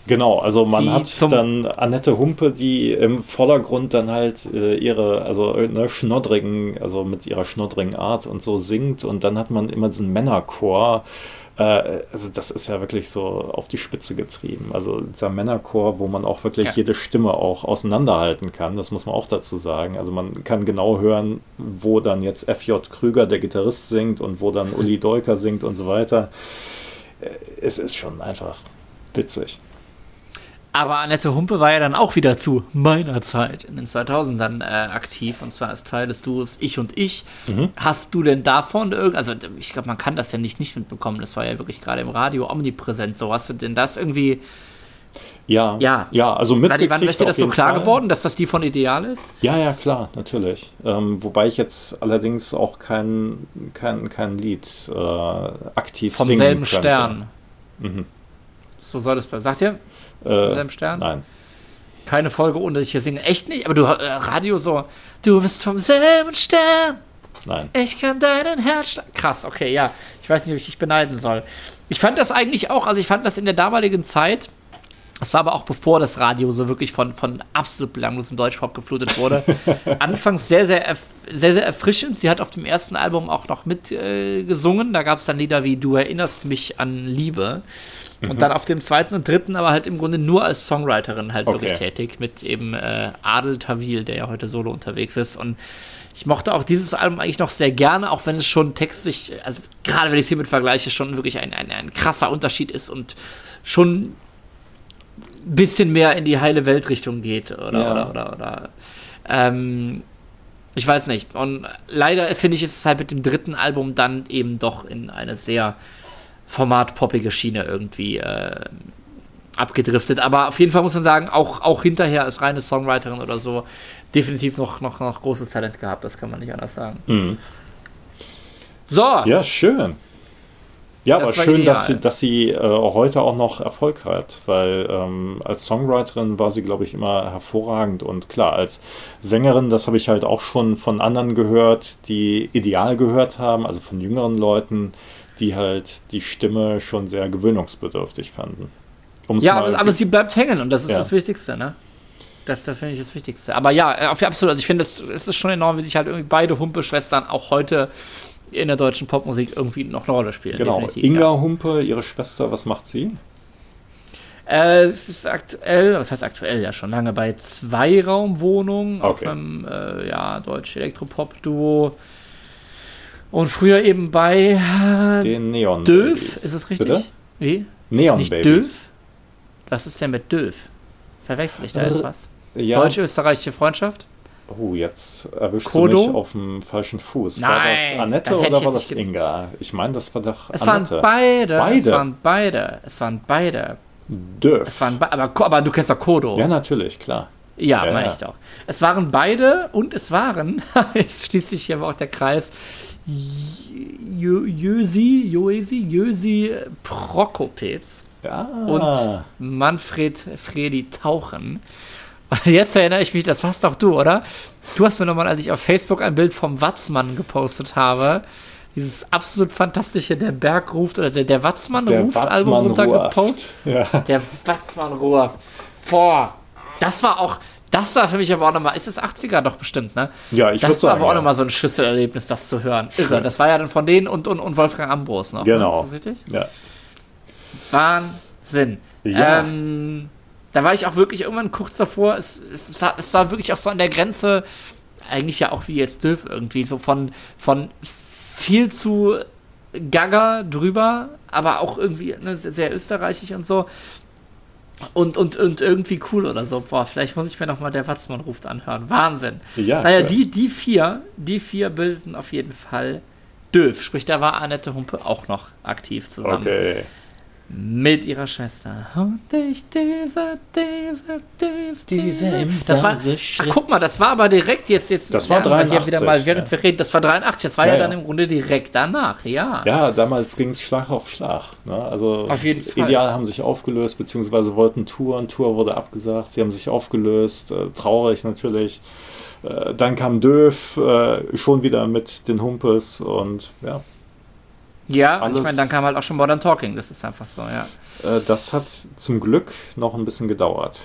Genau, also man hat dann Annette Humpe, die im Vordergrund dann halt äh, ihre, also ne, schnoddrigen, also mit ihrer schnoddrigen Art und so singt und dann hat man immer diesen Männerchor, äh, also das ist ja wirklich so auf die Spitze getrieben. Also dieser Männerchor, wo man auch wirklich ja. jede Stimme auch auseinanderhalten kann, das muss man auch dazu sagen. Also man kann genau hören, wo dann jetzt FJ Krüger, der Gitarrist, singt und wo dann Uli Deuker singt und so weiter. Äh, es ist schon einfach witzig. Aber Annette Humpe war ja dann auch wieder zu meiner Zeit in den 2000ern äh, aktiv und zwar als Teil des Duos Ich und Ich. Mhm. Hast du denn davon irgend, also ich glaube, man kann das ja nicht nicht mitbekommen, das war ja wirklich gerade im Radio omnipräsent. So hast du denn das irgendwie ja, ja, ja, also mitgekriegt. Wann ist dir das so klar Fall. geworden, dass das die von Ideal ist? Ja, ja, klar, natürlich. Ähm, wobei ich jetzt allerdings auch kein, kein, kein Lied äh, aktiv Vom singen selben könnte. Stern. Mhm. So soll es bleiben. Sagt ihr? Äh, seinem Stern? Nein. Keine Folge ohne dich hier singen. Echt nicht? Aber du, äh, Radio so, du bist vom selben Stern. Nein. Ich kann deinen Herzschlag. Krass, okay, ja. Ich weiß nicht, ob ich dich beneiden soll. Ich fand das eigentlich auch, also ich fand das in der damaligen Zeit, das war aber auch bevor das Radio so wirklich von, von absolut belanglosem Deutschpop geflutet wurde. Anfangs sehr, sehr, sehr, sehr erfrischend. Sie hat auf dem ersten Album auch noch mitgesungen. Äh, da gab es dann Lieder wie Du erinnerst mich an Liebe. Und mhm. dann auf dem zweiten und dritten aber halt im Grunde nur als Songwriterin halt okay. wirklich tätig, mit eben äh, Adel Tawil, der ja heute solo unterwegs ist. Und ich mochte auch dieses Album eigentlich noch sehr gerne, auch wenn es schon textlich, also gerade wenn ich es hiermit vergleiche, schon wirklich ein, ein, ein krasser Unterschied ist und schon ein bisschen mehr in die heile Weltrichtung geht oder ja. oder oder, oder ähm, ich weiß nicht. Und leider finde ich, ist es halt mit dem dritten Album dann eben doch in eine sehr formatpoppige Schiene irgendwie äh, abgedriftet. Aber auf jeden Fall muss man sagen, auch, auch hinterher als reine Songwriterin oder so definitiv noch, noch, noch großes Talent gehabt. Das kann man nicht anders sagen. Mhm. So. Ja, schön. Ja, das aber schön, dass sie, dass sie äh, heute auch noch Erfolg hat, weil ähm, als Songwriterin war sie, glaube ich, immer hervorragend und klar, als Sängerin, das habe ich halt auch schon von anderen gehört, die ideal gehört haben, also von jüngeren Leuten, die halt die Stimme schon sehr gewöhnungsbedürftig fanden. Um's ja, aber, aber, sie bleibt hängen und das ist ja. das Wichtigste, ne? Das, das finde ich das Wichtigste. Aber ja, äh, absolut. Also ich finde, es ist schon enorm, wie sich halt irgendwie beide Humpe-Schwestern auch heute in der deutschen Popmusik irgendwie noch eine Rolle spielen. Genau. Inga ja. Humpe, ihre Schwester, was macht sie? Äh, es ist aktuell, was heißt aktuell ja schon lange bei Zweiraumwohnungen okay. auf einem äh, ja, deutsch Elektropop-Duo. Und früher eben bei äh, den Neon Döf, ist es richtig? Bitte? Wie? Neon Nicht Babies. Döf? Was ist denn mit Döf? Verwechsel ich da jetzt was? Ja. Deutsch-österreichische Freundschaft? Oh, jetzt erwischst Kodo? du mich auf dem falschen Fuß. Nein, war das Annette das oder war das Inga? Ich meine, das war doch es Annette. Waren beide. beide. Es waren beide. Es waren beide. Dürf. Es waren aber, aber du kennst doch Kodo. Ja, natürlich, klar. Ja, ja meine ja. ich doch. Es waren beide und es waren, jetzt schließt sich hier aber auch der Kreis, Jösi, Jösi, Jösi Prokopetz ja. und Manfred Fredi Tauchen. Jetzt erinnere ich mich, das warst doch du, oder? Du hast mir nochmal, als ich auf Facebook ein Bild vom Watzmann gepostet habe, dieses absolut fantastische Der Berg ruft oder der, der Watzmann der ruft Watzmann Album runtergepostet. Ja. Der Watzmann ruft. Boah, das war auch, das war für mich aber auch nochmal, ist es 80er doch bestimmt, ne? Ja, ich Das war sagen, aber auch ja. nochmal so ein Schlüsselerlebnis, das zu hören. Irre. Das war ja dann von denen und, und, und Wolfgang Ambros noch. Ne? Genau. Ne? Ist das richtig? Ja. Wahnsinn. Ja. Ähm, da war ich auch wirklich irgendwann kurz davor. Es, es, war, es war wirklich auch so an der Grenze, eigentlich ja auch wie jetzt Döf irgendwie, so von, von viel zu Gaga drüber, aber auch irgendwie ne, sehr, sehr österreichisch und so. Und, und, und irgendwie cool oder so. Boah, vielleicht muss ich mir nochmal der Watzmann ruft anhören. Wahnsinn. Ja, naja, die, die vier, die vier bilden auf jeden Fall Döf. Sprich, da war Annette Humpe auch noch aktiv zusammen. Okay mit ihrer Schwester. Und ich diese, diese, diese, diese das war, ach, guck mal, das war aber direkt jetzt, jetzt das war 83, hier wieder mal, während ja. wir reden, das war 83, das war ja, ja, dann im Grunde direkt danach, ja. Ja, damals ging es Schlag auf Schlag. Ne? Also auf jeden Fall. Ideal haben sich aufgelöst, beziehungsweise wollten Touren, Tour wurde abgesagt, sie haben sich aufgelöst, äh, traurig natürlich. Äh, dann kam Döf äh, schon wieder mit den Humpes und ja. Ja, Alles, ich meine, dann kam halt auch schon Modern Talking, das ist einfach so, ja. Äh, das hat zum Glück noch ein bisschen gedauert.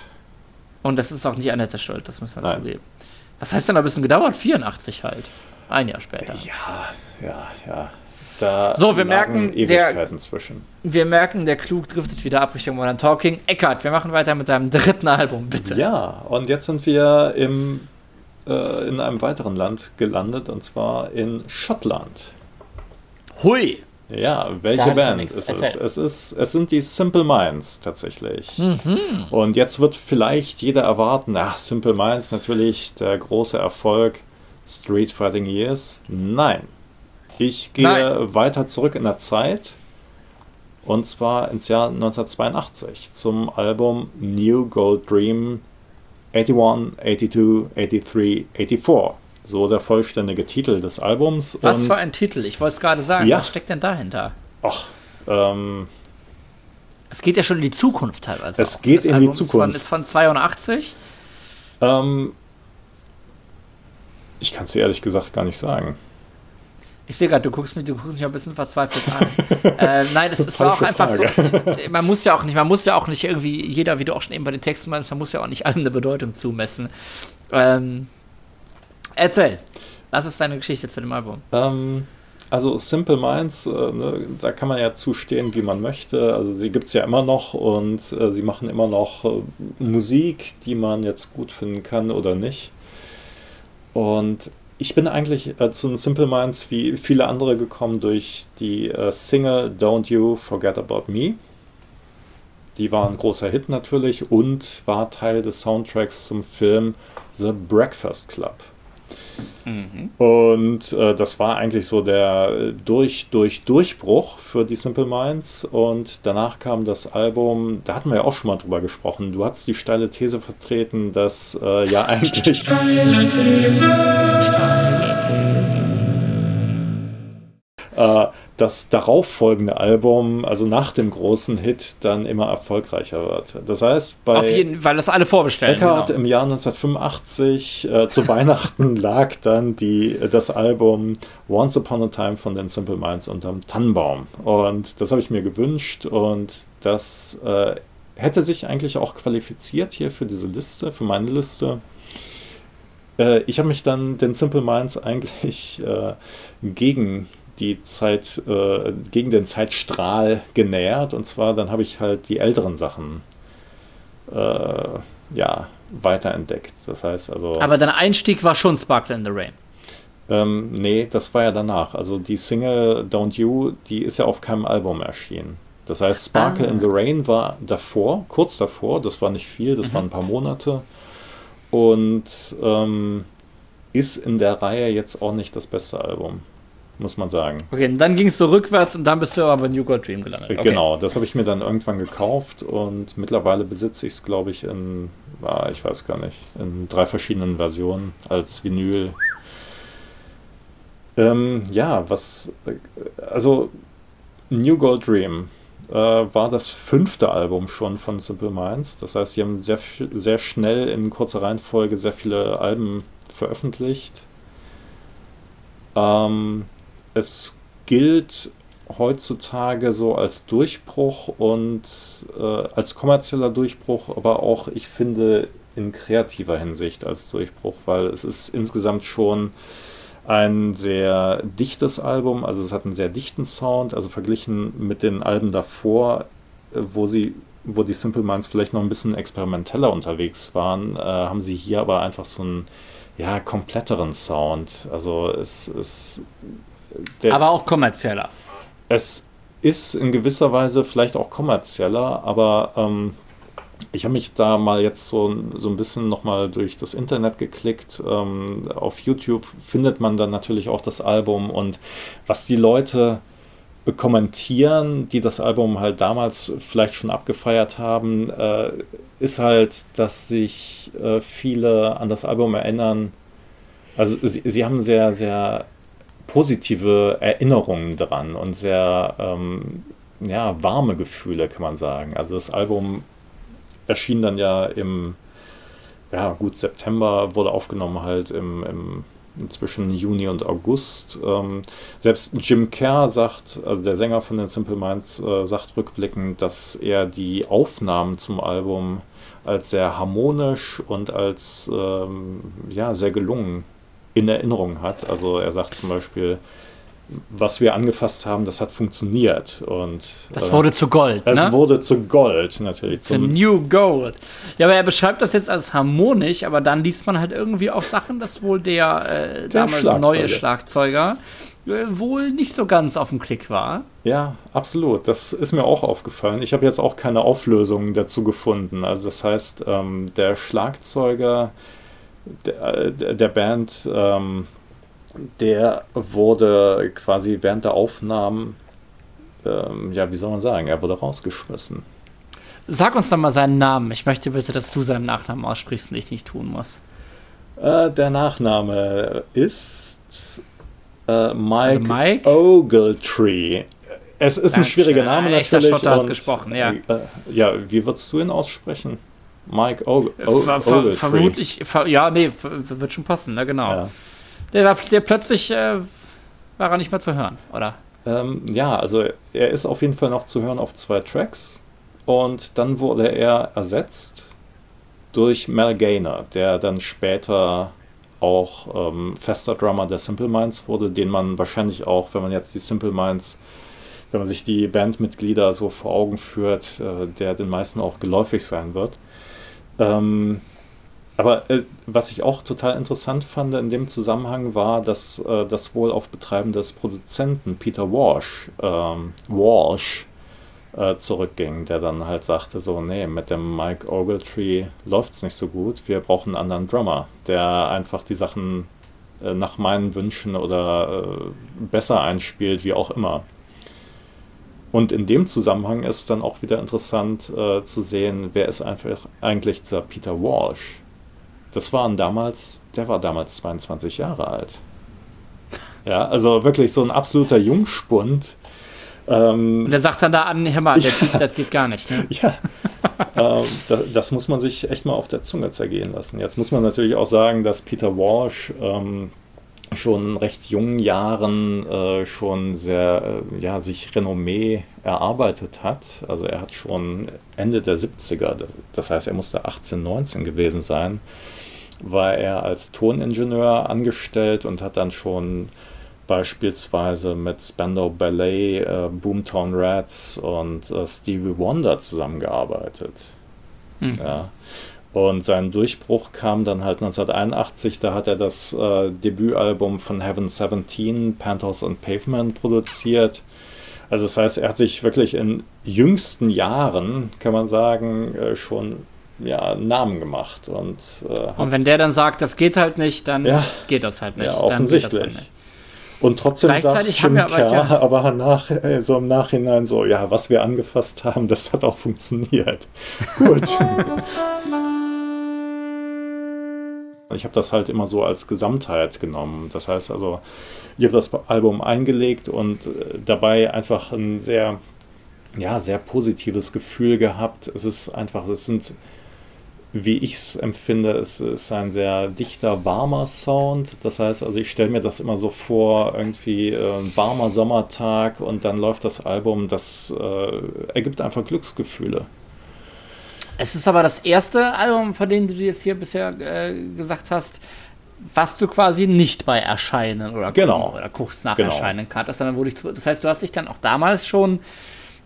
Und das ist auch nicht Annette Schuld, das muss man zugeben. Was heißt denn ein bisschen gedauert? 84 halt. Ein Jahr später. Ja, ja, ja. Da so, wir merken, Ewigkeiten der, zwischen. Wir merken, der Klug driftet wieder ab Richtung Modern Talking. Eckart, wir machen weiter mit deinem dritten Album, bitte. Ja, und jetzt sind wir im, äh, in einem weiteren Land gelandet, und zwar in Schottland. Hui! Ja, welche Band ist es? Es, ist, es sind die Simple Minds tatsächlich. Mhm. Und jetzt wird vielleicht jeder erwarten, ach, Simple Minds natürlich der große Erfolg Street Fighting Years. Nein. Ich gehe Nein. weiter zurück in der Zeit. Und zwar ins Jahr 1982 zum Album New Gold Dream 81, 82, 83, 84. So der vollständige Titel des Albums. Was für ein Titel? Ich wollte es gerade sagen. Ja. Was steckt denn dahinter? Ach, ähm. Es geht ja schon in die Zukunft teilweise. Es auch. geht das in Album die Zukunft. Ist von, ist von 82. Ähm, ich kann es dir ehrlich gesagt gar nicht sagen. Ich sehe gerade, du guckst mich, du guckst mich ein bisschen verzweifelt an. äh, nein, es, es war auch einfach Frage. so. Man muss ja auch nicht, man muss ja auch nicht irgendwie, jeder, wie du auch schon eben bei den Texten meinst, man muss ja auch nicht allem eine Bedeutung zumessen. Ähm, Erzähl. Was ist deine Geschichte zu dem Album? Ähm, also Simple Minds, äh, ne, da kann man ja zustehen, wie man möchte. Also sie gibt es ja immer noch und äh, sie machen immer noch äh, Musik, die man jetzt gut finden kann oder nicht. Und ich bin eigentlich äh, zu Simple Minds wie viele andere gekommen durch die äh, Single Don't You Forget About Me. Die war ein großer Hit natürlich und war Teil des Soundtracks zum Film The Breakfast Club. Mhm. Und äh, das war eigentlich so der durch, durch Durchbruch für die Simple Minds. Und danach kam das Album, da hatten wir ja auch schon mal drüber gesprochen. Du hast die steile These vertreten, dass äh, ja eigentlich. Steile These, steile These. äh, das darauffolgende Album, also nach dem großen Hit, dann immer erfolgreicher wird. Das heißt, bei Auf jeden, weil das alle vorbestellen. Eckart genau. im Jahr 1985 äh, zu Weihnachten lag dann die, das Album Once Upon a Time von den Simple Minds unterm Tannenbaum. Und das habe ich mir gewünscht und das äh, hätte sich eigentlich auch qualifiziert hier für diese Liste, für meine Liste. Äh, ich habe mich dann den Simple Minds eigentlich äh, gegen die Zeit, äh, gegen den Zeitstrahl genähert. Und zwar dann habe ich halt die älteren Sachen äh, ja, weiterentdeckt. Das heißt also. Aber dein Einstieg war schon Sparkle in the Rain. Ähm, nee, das war ja danach. Also die Single Don't You, die ist ja auf keinem Album erschienen. Das heißt, Sparkle ah. in the Rain war davor, kurz davor, das war nicht viel, das mhm. waren ein paar Monate. Und ähm, ist in der Reihe jetzt auch nicht das beste Album muss man sagen. Okay, und dann ging es so rückwärts und dann bist du aber bei New God Dream gelandet. Okay. Genau, das habe ich mir dann irgendwann gekauft und mittlerweile besitze ich es, glaube ich, in, ah, ich weiß gar nicht, in drei verschiedenen Versionen als Vinyl. Ähm, ja, was, also New Gold Dream äh, war das fünfte Album schon von Simple Minds. Das heißt, sie haben sehr, sehr schnell in kurzer Reihenfolge sehr viele Alben veröffentlicht. Ähm, es gilt heutzutage so als Durchbruch und äh, als kommerzieller Durchbruch, aber auch, ich finde, in kreativer Hinsicht als Durchbruch, weil es ist insgesamt schon ein sehr dichtes Album, also es hat einen sehr dichten Sound, also verglichen mit den Alben davor, wo sie wo die Simple Minds vielleicht noch ein bisschen experimenteller unterwegs waren, äh, haben sie hier aber einfach so einen ja, kompletteren Sound. Also es, es der, aber auch kommerzieller. Es ist in gewisser Weise vielleicht auch kommerzieller, aber ähm, ich habe mich da mal jetzt so, so ein bisschen nochmal durch das Internet geklickt. Ähm, auf YouTube findet man dann natürlich auch das Album und was die Leute kommentieren, die das Album halt damals vielleicht schon abgefeiert haben, äh, ist halt, dass sich äh, viele an das Album erinnern. Also sie, sie haben sehr, sehr positive Erinnerungen dran und sehr ähm, ja, warme Gefühle, kann man sagen. Also das Album erschien dann ja im, ja gut, September, wurde aufgenommen halt im, im zwischen Juni und August. Ähm, selbst Jim Kerr sagt, also der Sänger von den Simple Minds, äh, sagt rückblickend, dass er die Aufnahmen zum Album als sehr harmonisch und als ähm, ja, sehr gelungen in Erinnerung hat. Also er sagt zum Beispiel, was wir angefasst haben, das hat funktioniert. Und, das äh, wurde zu Gold. Es ne? wurde zu Gold, natürlich. Zum New Gold. Ja, aber er beschreibt das jetzt als harmonisch, aber dann liest man halt irgendwie auch Sachen, dass wohl der, äh, der damals Schlagzeuger. neue Schlagzeuger äh, wohl nicht so ganz auf dem Klick war. Ja, absolut. Das ist mir auch aufgefallen. Ich habe jetzt auch keine Auflösungen dazu gefunden. Also das heißt, ähm, der Schlagzeuger der, der Band, ähm, der wurde quasi während der Aufnahmen, ähm, ja, wie soll man sagen, er wurde rausgeschmissen. Sag uns doch mal seinen Namen. Ich möchte bitte, dass du seinen Nachnamen aussprichst und ich nicht tun muss. Äh, der Nachname ist äh, Mike, also Mike, Ogletree. Es ist Dankeschön. ein schwieriger Name ein natürlich. Schotter hat gesprochen, ja. Äh, ja, wie würdest du ihn aussprechen? Mike o o ver ver Vermutlich, ver ja, nee, wird schon passen, ne, genau. Ja. Der war der plötzlich äh, war er nicht mehr zu hören, oder? Ähm, ja, also er ist auf jeden Fall noch zu hören auf zwei Tracks und dann wurde er ersetzt durch Mel Gaynor, der dann später auch ähm, fester Drummer der Simple Minds wurde, den man wahrscheinlich auch, wenn man jetzt die Simple Minds, wenn man sich die Bandmitglieder so vor Augen führt, äh, der den meisten auch geläufig sein wird. Ähm, aber äh, was ich auch total interessant fand in dem Zusammenhang war, dass äh, das wohl auf Betreiben des Produzenten Peter Walsh, ähm, Walsh äh, zurückging, der dann halt sagte so, nee, mit dem Mike Ogletree läuft es nicht so gut, wir brauchen einen anderen Drummer, der einfach die Sachen äh, nach meinen Wünschen oder äh, besser einspielt, wie auch immer. Und in dem Zusammenhang ist dann auch wieder interessant äh, zu sehen, wer ist einfach eigentlich dieser Peter Walsh. Das waren damals, der war damals 22 Jahre alt. Ja, also wirklich so ein absoluter Jungspund. Ähm, Und der sagt dann da an, hör mal, ja. typ, das geht gar nicht. Ne? Ja, ähm, das, das, muss man sich echt mal auf der Zunge zergehen lassen. Jetzt muss man natürlich auch sagen, dass Peter Walsh ähm, schon in recht jungen Jahren äh, schon sehr, äh, ja, sich Renommee erarbeitet hat. Also er hat schon Ende der 70er, das heißt, er musste 18, 19 gewesen sein, war er als Toningenieur angestellt und hat dann schon beispielsweise mit Spandau Ballet, äh, Boomtown Rats und äh, Stevie Wonder zusammengearbeitet. Hm. Ja. Und sein Durchbruch kam dann halt 1981, da hat er das äh, Debütalbum von Heaven 17, Panthers and Pavement, produziert. Also das heißt, er hat sich wirklich in jüngsten Jahren, kann man sagen, äh, schon ja, Namen gemacht. Und, äh, und wenn der dann sagt, das geht halt nicht, dann ja, geht das halt nicht. Ja, offensichtlich. Halt nicht. Und trotzdem Gleichzeitig sagt Jim haben wir aber, ja. aber nach, äh, so im Nachhinein so, ja, was wir angefasst haben, das hat auch funktioniert. Gut. Ich habe das halt immer so als Gesamtheit genommen. Das heißt also, ich habe das Album eingelegt und äh, dabei einfach ein sehr, ja, sehr positives Gefühl gehabt. Es ist einfach, es sind, wie ich es empfinde, es ist ein sehr dichter, warmer Sound. Das heißt also, ich stelle mir das immer so vor, irgendwie äh, ein warmer Sommertag und dann läuft das Album, das äh, ergibt einfach Glücksgefühle. Es ist aber das erste Album, von dem du jetzt hier bisher äh, gesagt hast, was du quasi nicht bei Erscheinen oder, genau. oder kurz nach genau. Erscheinen kanntest, sondern wurde ich, das heißt, du hast dich dann auch damals schon,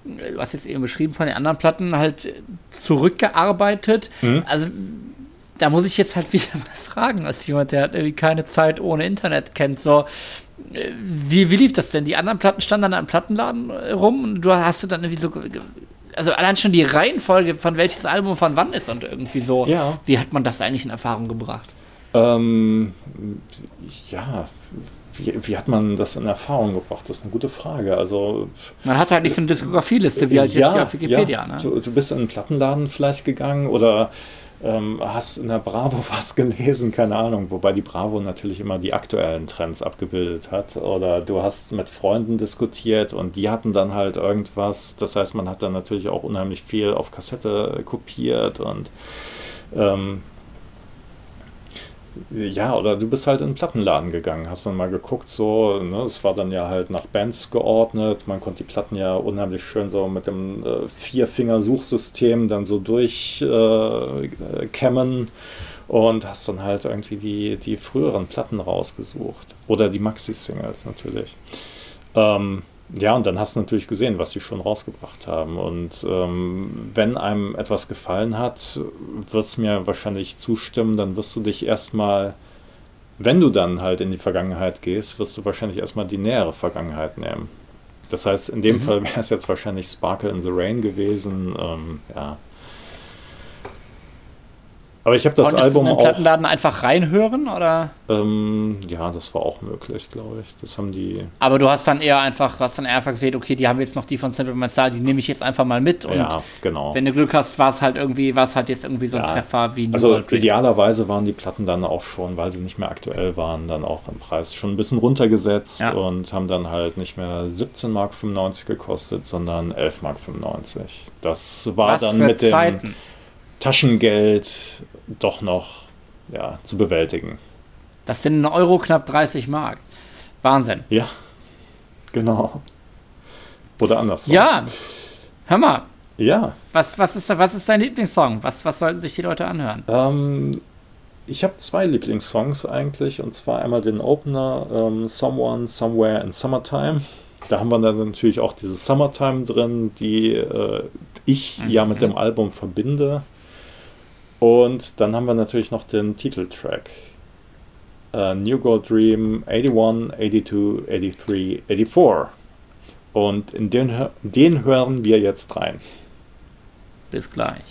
du hast jetzt eben beschrieben von den anderen Platten, halt zurückgearbeitet. Mhm. Also da muss ich jetzt halt wieder mal fragen, als jemand, der irgendwie keine Zeit ohne Internet kennt, so, äh, wie, wie lief das denn? Die anderen Platten standen dann am Plattenladen rum und du hast du dann irgendwie so also allein schon die Reihenfolge, von welches Album von wann ist und irgendwie so, ja. wie hat man das eigentlich in Erfahrung gebracht? Ähm, ja, wie, wie, hat man das in Erfahrung gebracht? Das ist eine gute Frage. Also man hat halt nicht so eine Diskografieliste wie halt ja, jetzt hier auf Wikipedia. Ja. Ne? Du, du, bist in einen Plattenladen vielleicht gegangen oder ähm, hast in der Bravo was gelesen, keine Ahnung, wobei die Bravo natürlich immer die aktuellen Trends abgebildet hat. Oder du hast mit Freunden diskutiert und die hatten dann halt irgendwas. Das heißt, man hat dann natürlich auch unheimlich viel auf Kassette kopiert und ähm, ja, oder du bist halt in den Plattenladen gegangen, hast dann mal geguckt, so, ne, es war dann ja halt nach Bands geordnet, man konnte die Platten ja unheimlich schön so mit dem äh, Vierfinger-Suchsystem dann so durchkämmen äh, und hast dann halt irgendwie die, die früheren Platten rausgesucht. Oder die Maxi-Singles natürlich. Ähm, ja, und dann hast du natürlich gesehen, was sie schon rausgebracht haben. Und ähm, wenn einem etwas gefallen hat, wirst du mir wahrscheinlich zustimmen, dann wirst du dich erstmal, wenn du dann halt in die Vergangenheit gehst, wirst du wahrscheinlich erstmal die nähere Vergangenheit nehmen. Das heißt, in dem mhm. Fall wäre es jetzt wahrscheinlich Sparkle in the Rain gewesen. Ähm, ja, aber ich habe das Konntest Album du in den Plattenladen einfach reinhören oder? Ähm, ja, das war auch möglich, glaube ich. Das haben die. Aber du hast dann eher einfach, hast dann einfach gesehen, okay, die haben jetzt noch die von Simple My Style, die nehme ich jetzt einfach mal mit. Und ja, genau. Wenn du Glück hast, war es halt irgendwie, war es halt jetzt irgendwie so ein ja. Treffer wie New Also idealerweise waren die Platten dann auch schon, weil sie nicht mehr aktuell waren, dann auch im Preis schon ein bisschen runtergesetzt ja. und haben dann halt nicht mehr 17 Mark 95 gekostet, sondern 11 Mark 95. Das war Was dann mit dem Taschengeld doch noch ja, zu bewältigen. Das sind in Euro knapp 30 Mark. Wahnsinn. Ja, genau. Oder andersrum. Ja, hör mal. Ja. Was, was, ist, was ist dein Lieblingssong? Was, was sollten sich die Leute anhören? Ähm, ich habe zwei Lieblingssongs eigentlich. Und zwar einmal den Opener ähm, Someone, Somewhere in Summertime. Da haben wir dann natürlich auch diese Summertime drin, die äh, ich mhm. ja mit dem Album verbinde. Und dann haben wir natürlich noch den Titeltrack. Uh, New Gold Dream 81, 82, 83, 84. Und in den, den hören wir jetzt rein. Bis gleich.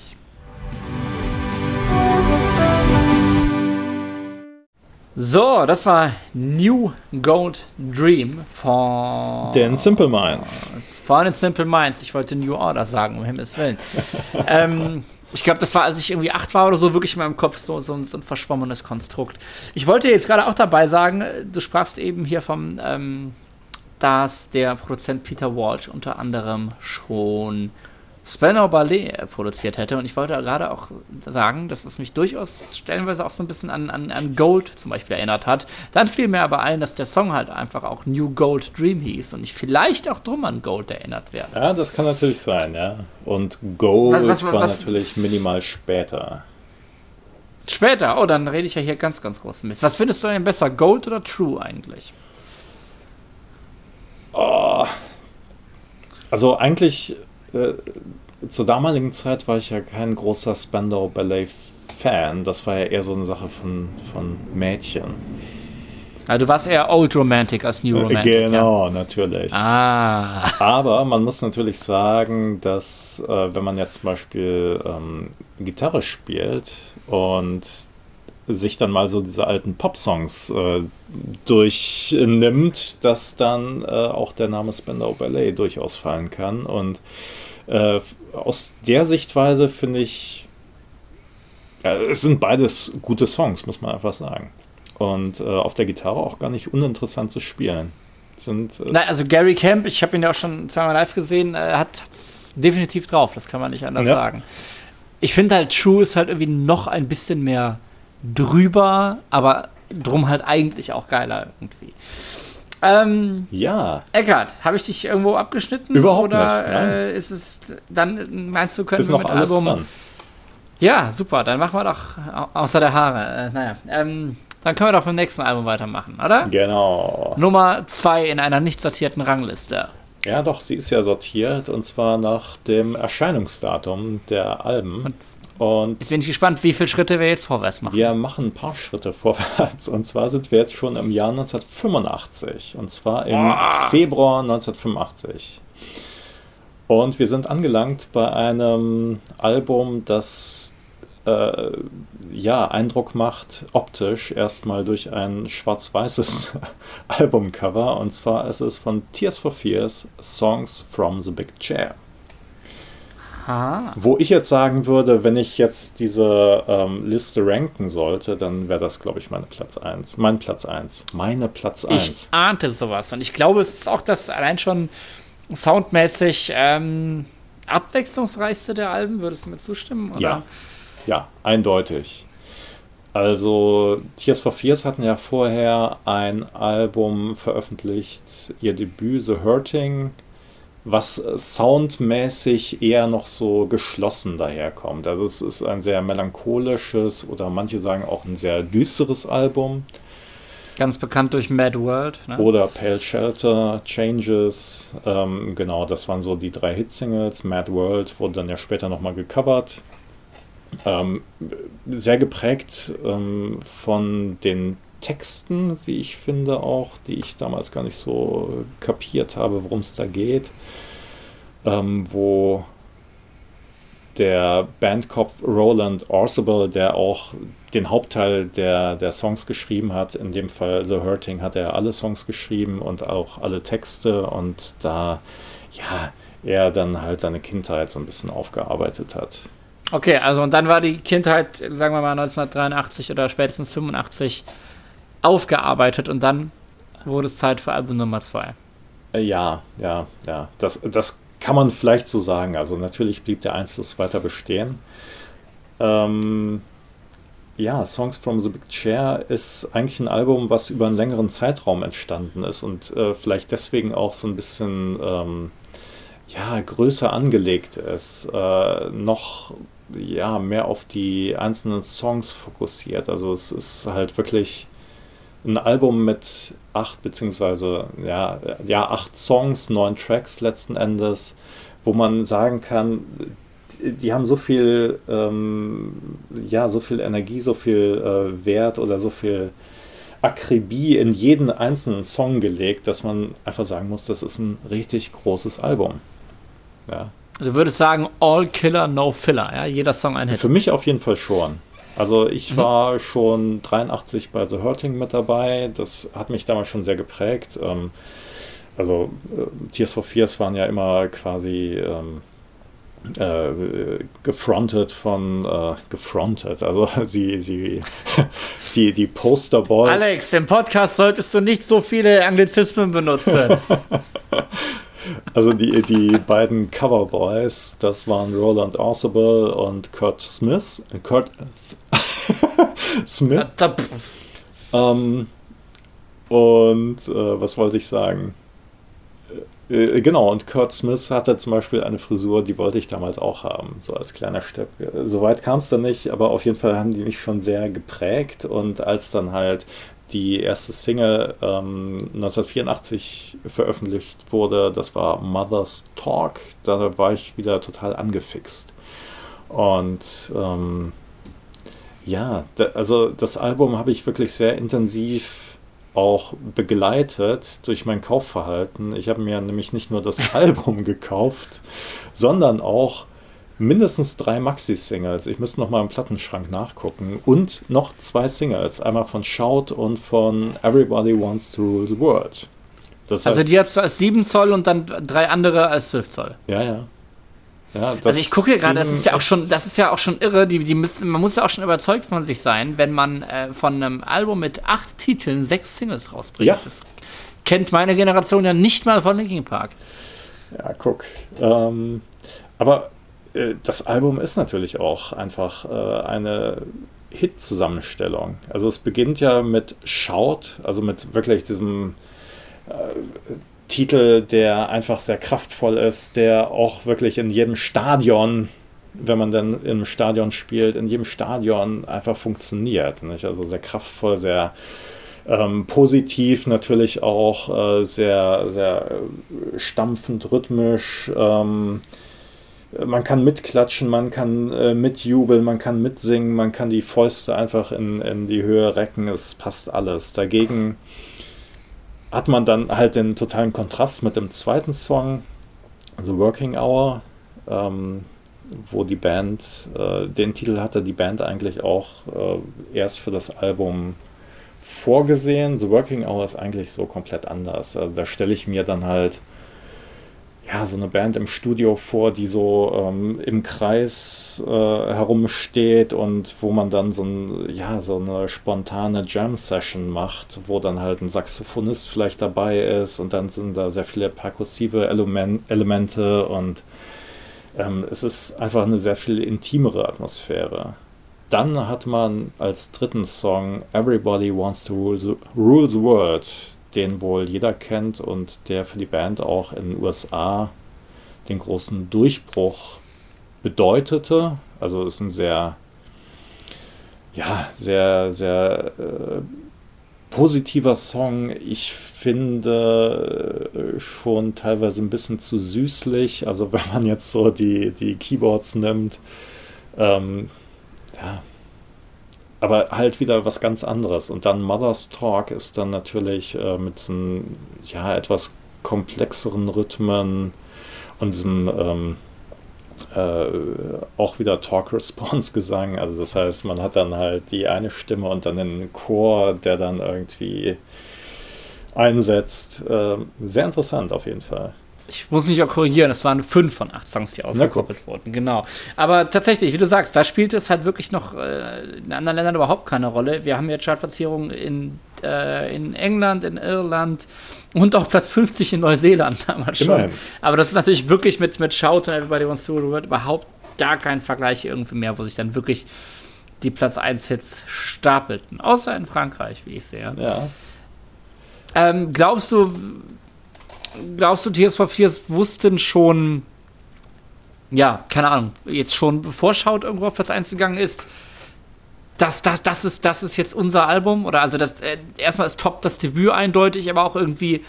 So, das war New Gold Dream von den Simple Minds. Von den Simple Minds. Ich wollte New Order sagen, um Himmels Willen. ähm, Ich glaube, das war, als ich irgendwie acht war oder so, wirklich in meinem Kopf so, so, so ein verschwommenes Konstrukt. Ich wollte jetzt gerade auch dabei sagen, du sprachst eben hier vom, ähm, dass der Produzent Peter Walsh unter anderem schon Spandau Ballet produziert hätte. Und ich wollte gerade auch sagen, dass es mich durchaus stellenweise auch so ein bisschen an, an, an Gold zum Beispiel erinnert hat. Dann fiel mir aber ein, dass der Song halt einfach auch New Gold Dream hieß und ich vielleicht auch drum an Gold erinnert werde. Ja, das kann natürlich sein, ja. Und Gold was, was, war was, natürlich minimal später. Später? Oh, dann rede ich ja hier ganz, ganz großen Mist. Was findest du denn besser, Gold oder True eigentlich? Oh. Also eigentlich äh, zur damaligen Zeit war ich ja kein großer Spandau Ballet Fan. Das war ja eher so eine Sache von, von Mädchen. Also du warst eher Old Romantic als New Romantic. Genau, ja. natürlich. Ah. Aber man muss natürlich sagen, dass äh, wenn man jetzt zum Beispiel ähm, Gitarre spielt und sich dann mal so diese alten Pop-Songs äh, durchnimmt, dass dann äh, auch der Name Spandau Ballet durchaus fallen kann. Und äh, aus der Sichtweise finde ich, ja, es sind beides gute Songs, muss man einfach sagen. Und äh, auf der Gitarre auch gar nicht uninteressant zu spielen. Sind, äh Nein, also Gary Camp, ich habe ihn ja auch schon zweimal live gesehen, äh, hat es definitiv drauf, das kann man nicht anders ja. sagen. Ich finde halt, True ist halt irgendwie noch ein bisschen mehr drüber, aber drum halt eigentlich auch geiler irgendwie. Ähm, ja. Eckart, habe ich dich irgendwo abgeschnitten? Überhaupt oder, nicht. Äh, ist es dann, meinst du, können ist wir mit Album. Dran. Ja, super, dann machen wir doch außer der Haare. Äh, naja, ähm, dann können wir doch beim nächsten Album weitermachen, oder? Genau. Nummer 2 in einer nicht sortierten Rangliste. Ja, doch, sie ist ja sortiert und zwar nach dem Erscheinungsdatum der Alben. Und und jetzt bin ich gespannt, wie viele Schritte wir jetzt vorwärts machen. Wir machen ein paar Schritte vorwärts. Und zwar sind wir jetzt schon im Jahr 1985. Und zwar im oh. Februar 1985. Und wir sind angelangt bei einem Album, das äh, ja Eindruck macht, optisch erstmal durch ein schwarz-weißes Albumcover. Und zwar ist es von Tears for Fears Songs from the Big Chair. Aha. Wo ich jetzt sagen würde, wenn ich jetzt diese ähm, Liste ranken sollte, dann wäre das, glaube ich, meine Platz 1. Mein Platz 1. Meine Platz 1. Ich ahnte sowas. Und ich glaube, es ist auch das allein schon soundmäßig ähm, abwechslungsreichste der Alben. Würdest du mir zustimmen? Oder? Ja. Ja, eindeutig. Also, Tears for Fears hatten ja vorher ein Album veröffentlicht, ihr Debüt The Hurting was soundmäßig eher noch so geschlossen daherkommt. Also es ist ein sehr melancholisches oder manche sagen auch ein sehr düsteres Album. Ganz bekannt durch Mad World. Ne? Oder Pale Shelter, Changes. Ähm, genau, das waren so die drei Hitsingles. Mad World wurde dann ja später nochmal gecovert. Ähm, sehr geprägt ähm, von den Texten, wie ich finde auch, die ich damals gar nicht so kapiert habe, worum es da geht, ähm, wo der Bandkopf Roland Orsable, der auch den Hauptteil der, der Songs geschrieben hat, in dem Fall The Hurting hat er alle Songs geschrieben und auch alle Texte und da, ja, er dann halt seine Kindheit so ein bisschen aufgearbeitet hat. Okay, also und dann war die Kindheit, sagen wir mal 1983 oder spätestens 85 aufgearbeitet und dann wurde es Zeit für Album Nummer 2. Äh, ja, ja, ja. Das, das kann man vielleicht so sagen. Also natürlich blieb der Einfluss weiter bestehen. Ähm, ja, Songs from the Big Chair ist eigentlich ein Album, was über einen längeren Zeitraum entstanden ist und äh, vielleicht deswegen auch so ein bisschen ähm, ja, größer angelegt ist. Äh, noch ja, mehr auf die einzelnen Songs fokussiert. Also es ist halt wirklich ein Album mit acht beziehungsweise ja, ja acht Songs, neun Tracks letzten Endes, wo man sagen kann, die, die haben so viel ähm, ja so viel Energie, so viel äh, Wert oder so viel Akribie in jeden einzelnen Song gelegt, dass man einfach sagen muss, das ist ein richtig großes Album. Ja. Also würde sagen, All Killer, No Filler, ja, jeder Song ein Hit. Für mich auf jeden Fall schon. Also ich mhm. war schon 83 bei The Hurting mit dabei. Das hat mich damals schon sehr geprägt. Ähm, also äh, Tears for Fears waren ja immer quasi ähm, äh, gefrontet von äh, gefrontet, also sie, sie die, die Posterboys. Alex, im Podcast solltest du nicht so viele Anglizismen benutzen. also die, die beiden Coverboys, das waren Roland Orsable und Kurt Smith. Kurt Smith. ähm, und äh, was wollte ich sagen? Äh, genau, und Kurt Smith hatte zum Beispiel eine Frisur, die wollte ich damals auch haben, so als kleiner Stepp. Soweit kam es dann nicht, aber auf jeden Fall haben die mich schon sehr geprägt. Und als dann halt die erste Single ähm, 1984 veröffentlicht wurde, das war Mother's Talk, da war ich wieder total angefixt. Und ähm, ja, da, also das Album habe ich wirklich sehr intensiv auch begleitet durch mein Kaufverhalten. Ich habe mir nämlich nicht nur das Album gekauft, sondern auch mindestens drei Maxi-Singles. Ich müsste noch mal im Plattenschrank nachgucken. Und noch zwei Singles. Einmal von Shout und von Everybody Wants to Rule the World. Das also die hat als 7 Zoll und dann drei andere als 12 Zoll. Ja, ja. Ja, also ich gucke gerade, das ist ja auch schon, das ist ja auch schon irre. Die, die müssen, man muss ja auch schon überzeugt von sich sein, wenn man äh, von einem Album mit acht Titeln sechs Singles rausbringt. Ja. Das kennt meine Generation ja nicht mal von Linkin Park. Ja, guck. Ähm, aber das Album ist natürlich auch einfach äh, eine Hit-Zusammenstellung. Also es beginnt ja mit Shout, also mit wirklich diesem äh, Titel, der einfach sehr kraftvoll ist, der auch wirklich in jedem Stadion, wenn man dann im Stadion spielt, in jedem Stadion einfach funktioniert. Nicht? Also sehr kraftvoll, sehr ähm, positiv natürlich auch, äh, sehr, sehr stampfend, rhythmisch. Ähm, man kann mitklatschen, man kann äh, mitjubeln, man kann mitsingen, man kann die Fäuste einfach in, in die Höhe recken, es passt alles. Dagegen hat man dann halt den totalen Kontrast mit dem zweiten Song, The Working Hour, ähm, wo die Band, äh, den Titel hatte die Band eigentlich auch äh, erst für das Album vorgesehen. The Working Hour ist eigentlich so komplett anders. Also da stelle ich mir dann halt ja, so eine Band im Studio vor, die so ähm, im Kreis äh, herumsteht und wo man dann so, ein, ja, so eine spontane Jam-Session macht, wo dann halt ein Saxophonist vielleicht dabei ist und dann sind da sehr viele perkussive Element Elemente und ähm, es ist einfach eine sehr viel intimere Atmosphäre. Dann hat man als dritten Song Everybody Wants to Rule the, rule the World den wohl jeder kennt und der für die Band auch in den USA den großen Durchbruch bedeutete. Also ist ein sehr, ja, sehr, sehr äh, positiver Song. Ich finde äh, schon teilweise ein bisschen zu süßlich. Also wenn man jetzt so die, die Keyboards nimmt, ähm, ja, aber halt wieder was ganz anderes. Und dann Mother's Talk ist dann natürlich äh, mit so einem, ja, etwas komplexeren Rhythmen und diesem ähm, äh, auch wieder Talk-Response-Gesang. Also das heißt, man hat dann halt die eine Stimme und dann den Chor, der dann irgendwie einsetzt. Äh, sehr interessant auf jeden Fall. Ich muss mich auch korrigieren, es waren fünf von acht Songs, die ausgekoppelt wurden. Genau. Aber tatsächlich, wie du sagst, da spielt es halt wirklich noch äh, in anderen Ländern überhaupt keine Rolle. Wir haben jetzt Chartplatzierungen in, äh, in England, in Irland und auch Platz 50 in Neuseeland damals schon. Immerhin. Aber das ist natürlich wirklich mit, mit Shout und Everybody Wants to World überhaupt gar kein Vergleich irgendwie mehr, wo sich dann wirklich die Platz 1 Hits stapelten. Außer in Frankreich, wie ich sehe. Ja. Ähm, glaubst du, glaubst du, for Fears wussten schon, ja, keine Ahnung, jetzt schon bevor Schaut irgendwo auf Platz 1 gegangen ist, das, das, das, ist, das ist jetzt unser Album? Oder also das, äh, erstmal ist Top das Debüt eindeutig, aber auch irgendwie.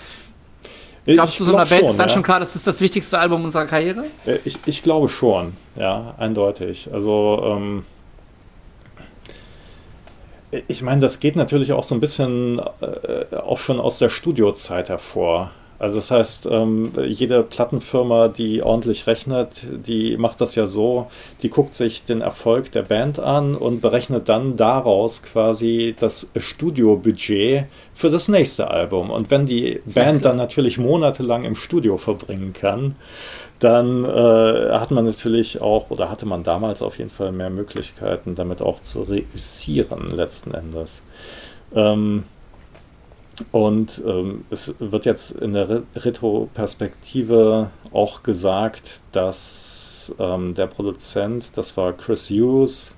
Glaubst ich du, so einer Band schon, ist dann ja. schon klar, das ist das wichtigste Album unserer Karriere? Äh, ich, ich glaube schon, ja, eindeutig. Also, ähm, ich meine, das geht natürlich auch so ein bisschen äh, auch schon aus der Studiozeit hervor. Also das heißt, ähm, jede Plattenfirma, die ordentlich rechnet, die macht das ja so, die guckt sich den Erfolg der Band an und berechnet dann daraus quasi das Studiobudget für das nächste Album. Und wenn die Band dann natürlich monatelang im Studio verbringen kann, dann äh, hat man natürlich auch, oder hatte man damals auf jeden Fall mehr Möglichkeiten, damit auch zu reüssieren letzten Endes. Ähm, und ähm, es wird jetzt in der Retroperspektive auch gesagt, dass ähm, der Produzent, das war Chris Hughes,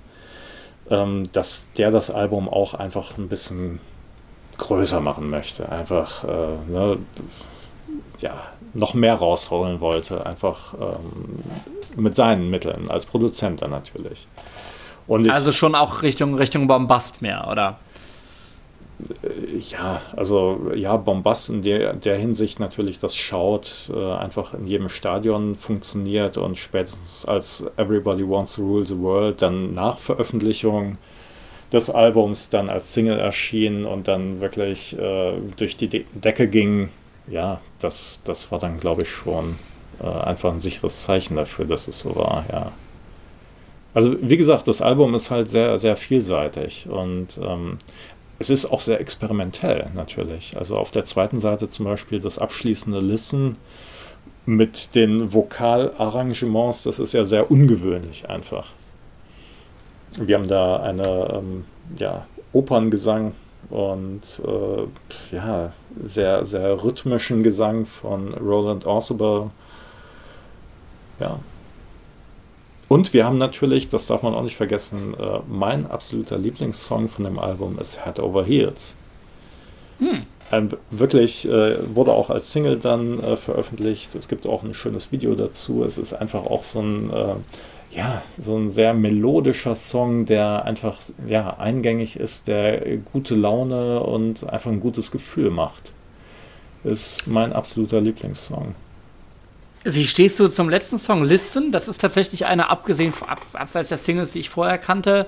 ähm, dass der das Album auch einfach ein bisschen größer machen möchte. Einfach äh, ne, ja, noch mehr rausholen wollte. Einfach ähm, mit seinen Mitteln, als Produzent dann natürlich. Ich, also schon auch Richtung, Richtung Bombast mehr, oder? Ja, also ja, Bombast in der, der Hinsicht natürlich, das Schaut äh, einfach in jedem Stadion funktioniert und spätestens als Everybody Wants to Rule the World dann nach Veröffentlichung des Albums dann als Single erschien und dann wirklich äh, durch die De Decke ging, ja, das, das war dann, glaube ich, schon äh, einfach ein sicheres Zeichen dafür, dass es so war, ja. Also wie gesagt, das Album ist halt sehr, sehr vielseitig und ähm, es ist auch sehr experimentell natürlich. Also auf der zweiten Seite zum Beispiel das abschließende Listen mit den Vokalarrangements, das ist ja sehr ungewöhnlich einfach. Wir haben da eine ähm, ja, Operngesang und äh, ja, sehr, sehr rhythmischen Gesang von Roland Orsable. Ja, und wir haben natürlich, das darf man auch nicht vergessen, äh, mein absoluter Lieblingssong von dem Album ist Head Over Heels. Hm. Ein, wirklich äh, wurde auch als Single dann äh, veröffentlicht. Es gibt auch ein schönes Video dazu. Es ist einfach auch so ein, äh, ja, so ein sehr melodischer Song, der einfach ja, eingängig ist, der gute Laune und einfach ein gutes Gefühl macht. Ist mein absoluter Lieblingssong. Wie stehst du zum letzten Song Listen? Das ist tatsächlich einer, abgesehen von, ab, abseits der Singles, die ich vorher kannte,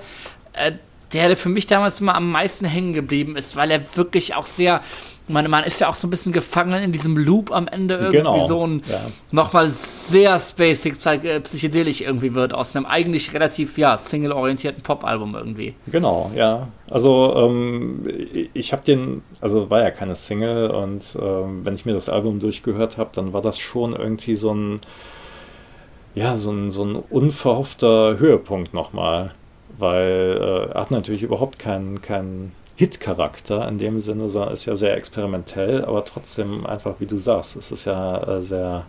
äh, der für mich damals immer am meisten hängen geblieben ist, weil er wirklich auch sehr meine, man ist ja auch so ein bisschen gefangen in diesem Loop am Ende irgendwie genau, so ein ja. nochmal sehr spacig, äh, psychedelisch irgendwie wird, aus einem eigentlich relativ, ja, single-orientierten Pop-Album irgendwie. Genau, ja. Also, ähm, ich habe den, also war ja keine Single und ähm, wenn ich mir das Album durchgehört habe, dann war das schon irgendwie so ein, ja, so ein, so ein unverhoffter Höhepunkt nochmal, weil äh, er hat natürlich überhaupt keinen, keinen Hit-Charakter in dem Sinne, sondern ist ja sehr experimentell, aber trotzdem einfach, wie du sagst, es ist ja äh, sehr,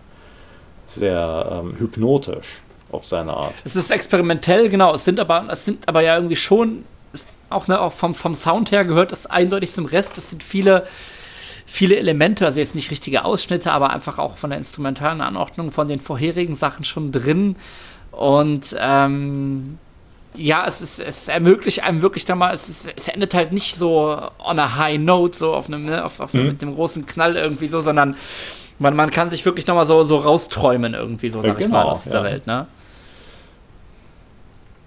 sehr ähm, hypnotisch auf seine Art. Es ist experimentell, genau. Es sind aber, es sind aber ja irgendwie schon, auch, ne, auch vom, vom Sound her gehört das eindeutig zum Rest. Es sind viele, viele Elemente, also jetzt nicht richtige Ausschnitte, aber einfach auch von der instrumentalen Anordnung von den vorherigen Sachen schon drin. Und ähm, ja, es, ist, es ermöglicht einem wirklich da mal, es, ist, es endet halt nicht so on a high note, so auf einem, ne, auf, auf, mhm. mit dem großen Knall irgendwie so, sondern man, man kann sich wirklich nochmal so, so rausträumen irgendwie so, sag ja, genau, ich mal, aus dieser ja. Welt, ne?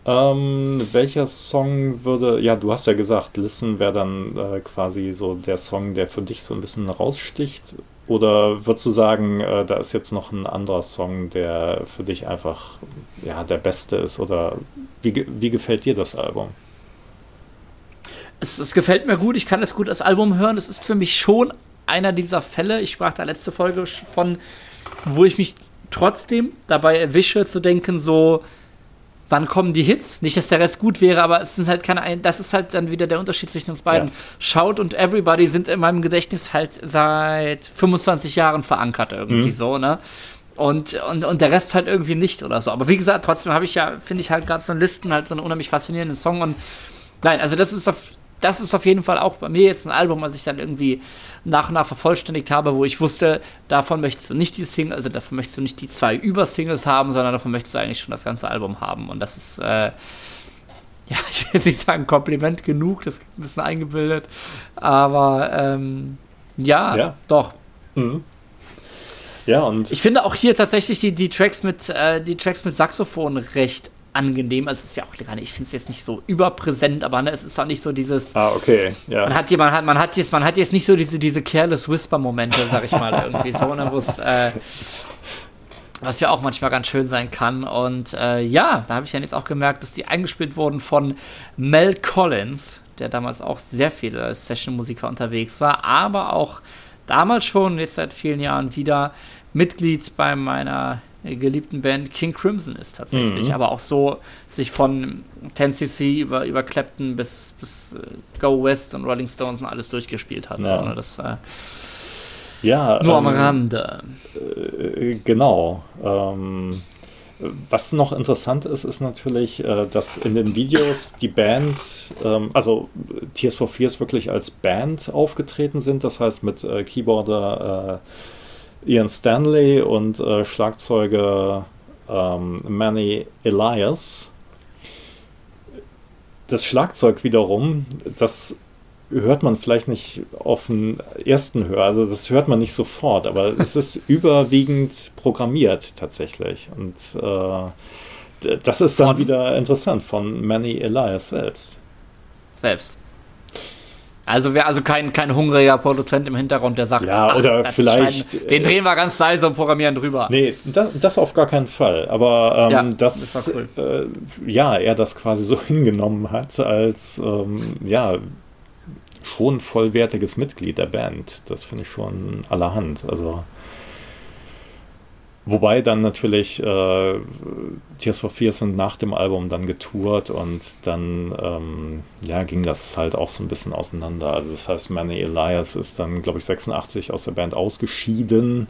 Ähm, welcher Song würde, ja, du hast ja gesagt, Listen wäre dann äh, quasi so der Song, der für dich so ein bisschen raussticht. Oder würdest du sagen, äh, da ist jetzt noch ein anderer Song, der für dich einfach ja, der beste ist? Oder wie, wie gefällt dir das Album? Es, es gefällt mir gut, ich kann es gut als Album hören. Es ist für mich schon einer dieser Fälle, ich sprach da letzte Folge von, wo ich mich trotzdem dabei erwische zu denken, so, wann kommen die Hits? Nicht, dass der Rest gut wäre, aber es sind halt keine, das ist halt dann wieder der Unterschied zwischen uns beiden. Ja. Shout und Everybody sind in meinem Gedächtnis halt seit 25 Jahren verankert irgendwie mhm. so, ne? Und, und, und der Rest halt irgendwie nicht oder so. Aber wie gesagt, trotzdem habe ich ja, finde ich halt gerade so eine Listen halt so einen unheimlich faszinierenden Song und nein, also das ist auf das ist auf jeden Fall auch bei mir jetzt ein Album, was ich dann irgendwie nach und nach vervollständigt habe, wo ich wusste, davon möchtest du nicht die Single, also davon möchtest du nicht die zwei Übersingles haben, sondern davon möchtest du eigentlich schon das ganze Album haben. Und das ist, äh, ja, ich will jetzt nicht sagen Kompliment genug, das ist ein bisschen eingebildet, aber ähm, ja, ja, doch. Mhm. Ja, und ich finde auch hier tatsächlich die, die Tracks mit äh, die Tracks mit Saxophon recht angenehm. Also, es ist ja auch gar nicht, ich finde es jetzt nicht so überpräsent, aber ne, es ist auch nicht so dieses. Ah, okay, ja. Man hat, man hat, man hat, jetzt, man hat jetzt nicht so diese, diese Careless Whisper-Momente, sag ich mal, irgendwie so, ne, wo es. Äh, was ja auch manchmal ganz schön sein kann. Und äh, ja, da habe ich dann jetzt auch gemerkt, dass die eingespielt wurden von Mel Collins, der damals auch sehr viele als Session-Musiker unterwegs war, aber auch damals schon, jetzt seit vielen Jahren wieder Mitglied bei meiner geliebten Band King Crimson ist tatsächlich. Mhm. Aber auch so sich von 10cc über, über Clapton bis, bis äh, Go West und Rolling Stones und alles durchgespielt hat. Ja. So, ne? Das äh, ja, nur ähm, am Rande. Äh, genau. Ähm, was noch interessant ist, ist natürlich, äh, dass in den Videos die Band, ähm, also Tears for Fears wirklich als Band aufgetreten sind. Das heißt mit äh, Keyboarder äh, Ian Stanley und äh, Schlagzeuger ähm, Manny Elias. Das Schlagzeug wiederum, das hört man vielleicht nicht auf den ersten Hör, also das hört man nicht sofort, aber es ist überwiegend programmiert tatsächlich. Und äh, das ist dann wieder interessant von Manny Elias selbst. Selbst. Also wäre also kein, kein hungriger Produzent im Hintergrund, der sagt, ja, oder vielleicht. den drehen wir ganz leise und programmieren drüber. Nee, das, das auf gar keinen Fall. Aber ähm, ja, das, das cool. äh, ja, er das quasi so hingenommen hat, als ähm, ja, schon vollwertiges Mitglied der Band. Das finde ich schon allerhand. Also Wobei dann natürlich äh, Tears for Fears sind nach dem Album dann getourt und dann ähm, ja, ging das halt auch so ein bisschen auseinander. Also das heißt, Manny Elias ist dann, glaube ich, 86 aus der Band ausgeschieden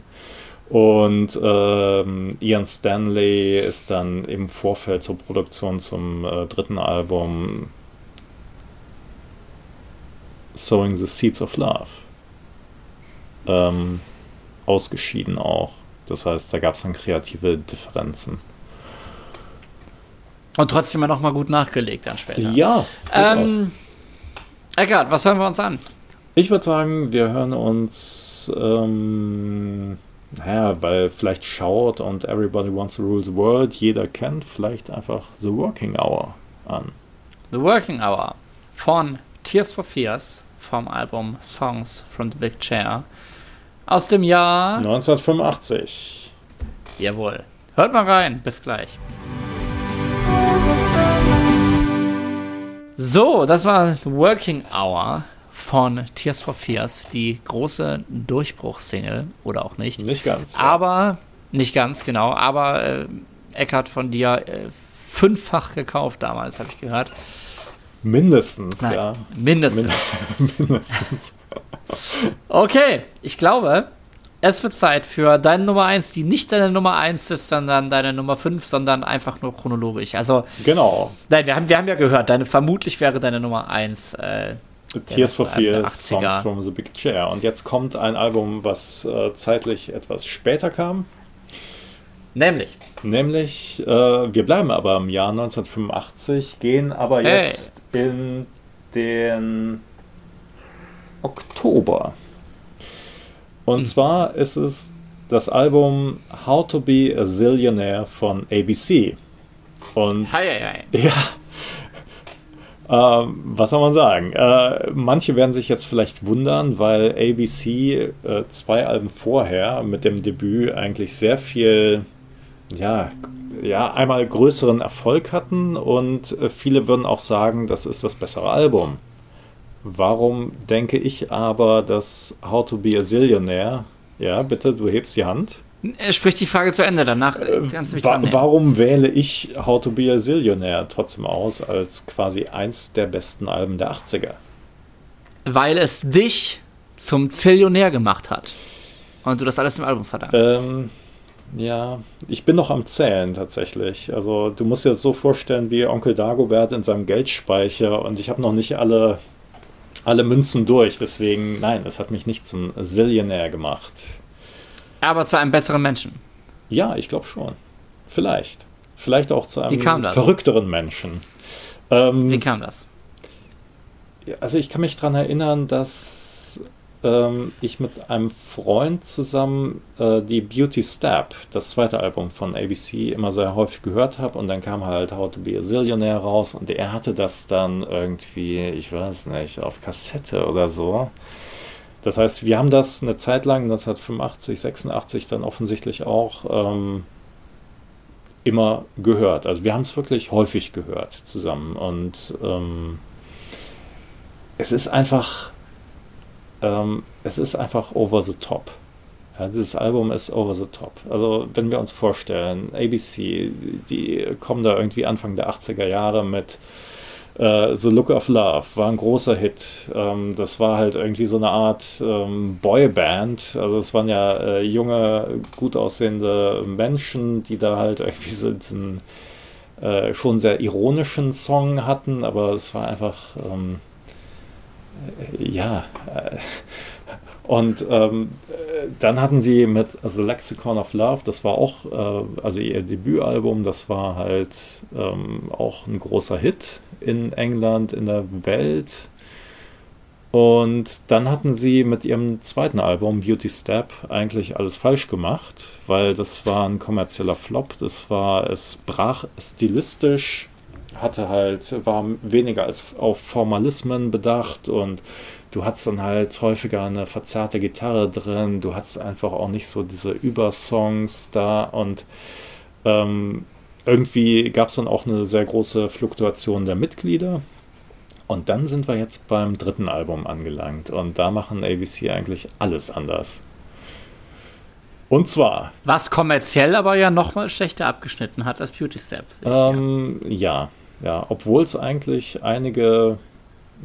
und ähm, Ian Stanley ist dann im Vorfeld zur Produktion zum äh, dritten Album Sowing the Seeds of Love ähm, ausgeschieden auch. Das heißt, da gab es dann kreative Differenzen. Und trotzdem noch mal gut nachgelegt dann später. Ja. Ähm, Eckart, was hören wir uns an? Ich würde sagen, wir hören uns, ähm, naja, weil vielleicht Shout und Everybody Wants to Rule the World jeder kennt, vielleicht einfach The Working Hour an. The Working Hour von Tears for Fears vom Album Songs from the Big Chair aus dem Jahr 1985. Jawohl. Hört mal rein. Bis gleich. So, das war Working Hour von Tears for Fears, die große Durchbruchssingle oder auch nicht. Nicht ganz. Ja. Aber nicht ganz, genau. Aber äh, Eckart von dir äh, fünffach gekauft damals, habe ich gehört. Mindestens, Nein, ja. Mindestens. mindestens. Okay, ich glaube, es wird Zeit für deine Nummer 1, die nicht deine Nummer 1 ist, sondern deine Nummer 5, sondern einfach nur chronologisch. Also, genau. Nein, wir haben, wir haben ja gehört, deine, vermutlich wäre deine Nummer 1 äh, Tears for Fears, Songs from the Big Chair. Und jetzt kommt ein Album, was äh, zeitlich etwas später kam. Nämlich? Nämlich, äh, wir bleiben aber im Jahr 1985, gehen aber hey. jetzt in den Oktober. Und hm. zwar ist es das Album How to Be a Zillionaire von ABC. Und hei, hei. ja, ähm, was soll man sagen? Äh, manche werden sich jetzt vielleicht wundern, weil ABC äh, zwei Alben vorher mit dem Debüt eigentlich sehr viel ja, ja, einmal größeren Erfolg hatten und äh, viele würden auch sagen, das ist das bessere Album. Warum denke ich aber, dass How to Be a Zillionaire, ja, bitte, du hebst die Hand. Sprich die Frage zu Ende, danach äh, kannst du mich wa Warum wähle ich How to Be a Zillionaire trotzdem aus als quasi eins der besten Alben der 80er? Weil es dich zum Zillionär gemacht hat. Und du das alles im Album verdankst. Ähm, ja, ich bin noch am Zählen tatsächlich. Also du musst dir das so vorstellen wie Onkel Dagobert in seinem Geldspeicher und ich habe noch nicht alle, alle Münzen durch. Deswegen, nein, es hat mich nicht zum Zillionär gemacht. Aber zu einem besseren Menschen. Ja, ich glaube schon. Vielleicht. Vielleicht auch zu einem verrückteren Menschen. Ähm, wie kam das? Also ich kann mich daran erinnern, dass ähm, ich mit einem Freund zusammen äh, die Beauty Stab, das zweite Album von ABC, immer sehr häufig gehört habe. Und dann kam halt How to Be a Zillionaire raus und er hatte das dann irgendwie, ich weiß nicht, auf Kassette oder so. Das heißt, wir haben das eine Zeit lang, 1985, 86 dann offensichtlich auch ähm, immer gehört. Also wir haben es wirklich häufig gehört zusammen. Und ähm, es ist einfach, ähm, es ist einfach over the top. Ja, dieses Album ist over the top. Also wenn wir uns vorstellen, ABC, die kommen da irgendwie Anfang der 80er Jahre mit äh, The Look of Love, war ein großer Hit. Ähm, das war halt irgendwie so eine Art ähm, Boyband. Also es waren ja äh, junge, gut aussehende Menschen, die da halt irgendwie so diesen äh, schon sehr ironischen Song hatten, aber es war einfach ähm, ja. Äh, und ähm, dann hatten sie mit The Lexicon of Love, das war auch, äh, also ihr Debütalbum, das war halt ähm, auch ein großer Hit in England, in der Welt. Und dann hatten sie mit ihrem zweiten Album, Beauty Step, eigentlich alles falsch gemacht, weil das war ein kommerzieller Flop. Das war, es brach stilistisch hatte halt, war weniger als auf Formalismen bedacht und du hattest dann halt häufiger eine verzerrte Gitarre drin, du hattest einfach auch nicht so diese Übersongs da und ähm, irgendwie gab es dann auch eine sehr große Fluktuation der Mitglieder. Und dann sind wir jetzt beim dritten Album angelangt und da machen ABC eigentlich alles anders. Und zwar. Was kommerziell aber ja nochmal schlechter abgeschnitten hat als Beauty Steps. Ähm, ja. Ja, obwohl es eigentlich einige,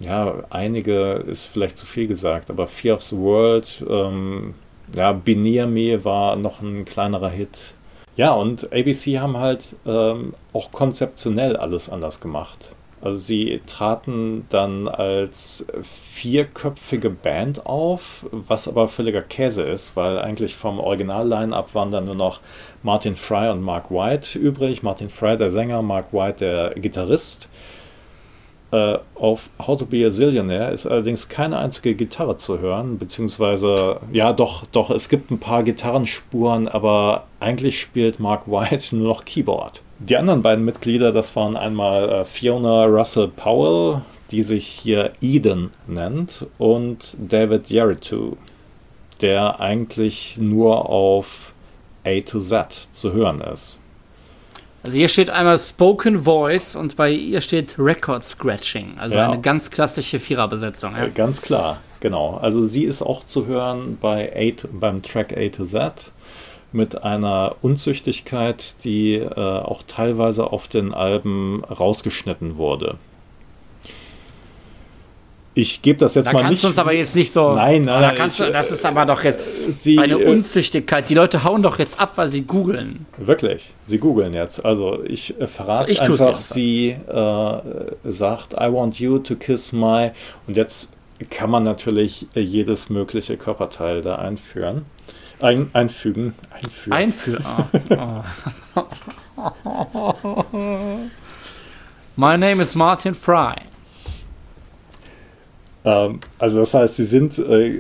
ja, einige ist vielleicht zu viel gesagt, aber Fear of the World, ähm, ja, Binir Me war noch ein kleinerer Hit. Ja, und ABC haben halt ähm, auch konzeptionell alles anders gemacht. Also sie traten dann als vierköpfige Band auf, was aber völliger Käse ist, weil eigentlich vom Original-Line-Up waren dann nur noch Martin Fry und Mark White übrig. Martin Fry der Sänger, Mark White der Gitarrist. Äh, auf How to Be a Zillionaire ist allerdings keine einzige Gitarre zu hören, beziehungsweise, ja, doch, doch, es gibt ein paar Gitarrenspuren, aber eigentlich spielt Mark White nur noch Keyboard. Die anderen beiden Mitglieder, das waren einmal äh, Fiona Russell Powell, die sich hier Eden nennt, und David Yarritu, der eigentlich nur auf A to Z zu hören ist. Also hier steht einmal Spoken Voice und bei ihr steht Record Scratching. Also ja. eine ganz klassische Viererbesetzung. Ja. Ganz klar, genau. Also sie ist auch zu hören bei A, beim Track A to Z mit einer Unzüchtigkeit, die äh, auch teilweise auf den Alben rausgeschnitten wurde. Ich gebe das jetzt da mal kannst nicht. Du uns aber jetzt nicht so. Nein, nein. Da kannst ich, du, das ist aber doch jetzt sie, eine äh, Unzüchtigkeit. Die Leute hauen doch jetzt ab, weil sie googeln. Wirklich, sie googeln jetzt. Also ich äh, verrate ich einfach, sie äh, sagt, I want you to kiss my. Und jetzt kann man natürlich äh, jedes mögliche Körperteil da einführen. Ein, einfügen. Einführen. Einführen. Oh. My name is Martin Fry. Ähm, also das heißt, sie sind, äh,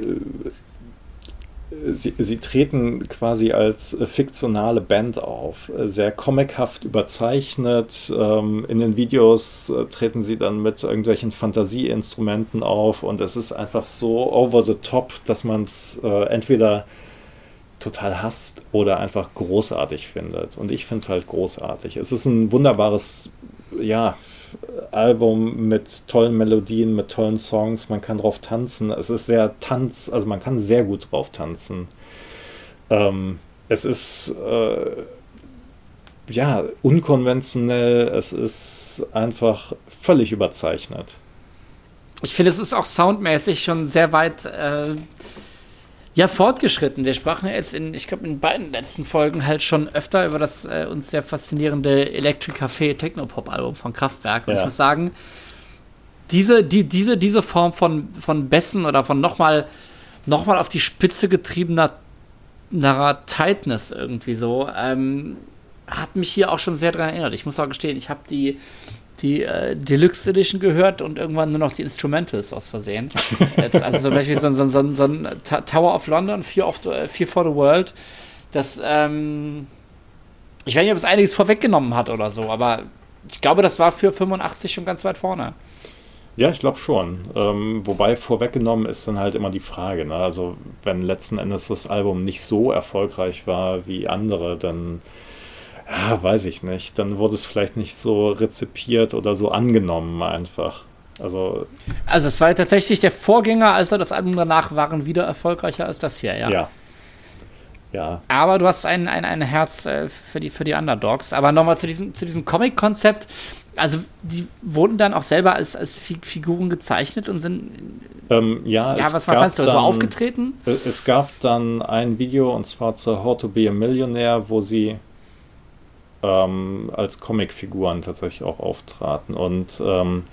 sie, sie treten quasi als fiktionale Band auf, sehr comichaft überzeichnet. Ähm, in den Videos äh, treten sie dann mit irgendwelchen Fantasieinstrumenten auf und es ist einfach so over the top, dass man es äh, entweder total hasst oder einfach großartig findet. Und ich finde es halt großartig. Es ist ein wunderbares, ja, Album mit tollen Melodien, mit tollen Songs. Man kann drauf tanzen. Es ist sehr tanz, also man kann sehr gut drauf tanzen. Ähm, es ist äh, ja unkonventionell. Es ist einfach völlig überzeichnet. Ich finde, es ist auch soundmäßig schon sehr weit äh, ja, fortgeschritten. Wir sprachen ja jetzt in, ich glaube, in beiden letzten Folgen halt schon öfter über das äh, uns sehr faszinierende Electric Café Technopop-Album von Kraftwerk. Und ja. ich muss sagen, diese, die, diese, diese Form von, von Bessen oder von nochmal noch mal auf die Spitze getriebener Tightness irgendwie so, ähm, hat mich hier auch schon sehr daran erinnert. Ich muss auch gestehen, ich habe die die äh, Deluxe Edition gehört und irgendwann nur noch die Instrumentals aus Versehen. Jetzt, also so Beispiel so, so, so, so ein Tower of London, Fear, of the, Fear for the World. Das, ähm, ich weiß nicht, ob es einiges vorweggenommen hat oder so, aber ich glaube, das war für 85 schon ganz weit vorne. Ja, ich glaube schon. Ähm, wobei vorweggenommen ist dann halt immer die Frage. Ne? Also wenn letzten Endes das Album nicht so erfolgreich war wie andere, dann ja, weiß ich nicht. Dann wurde es vielleicht nicht so rezipiert oder so angenommen einfach. Also, also es war tatsächlich der Vorgänger, also das Album danach waren wieder erfolgreicher als das hier, ja. Ja. ja. Aber du hast ein, ein, ein Herz äh, für, die, für die Underdogs. Aber nochmal zu diesem, zu diesem Comic-Konzept. Also die wurden dann auch selber als, als Figuren gezeichnet und sind. Ähm, ja, ja was fandst du? So aufgetreten? Es gab dann ein Video und zwar zu How to Be a Millionaire, wo sie ähm, als Comicfiguren tatsächlich auch auftraten. Und ähm,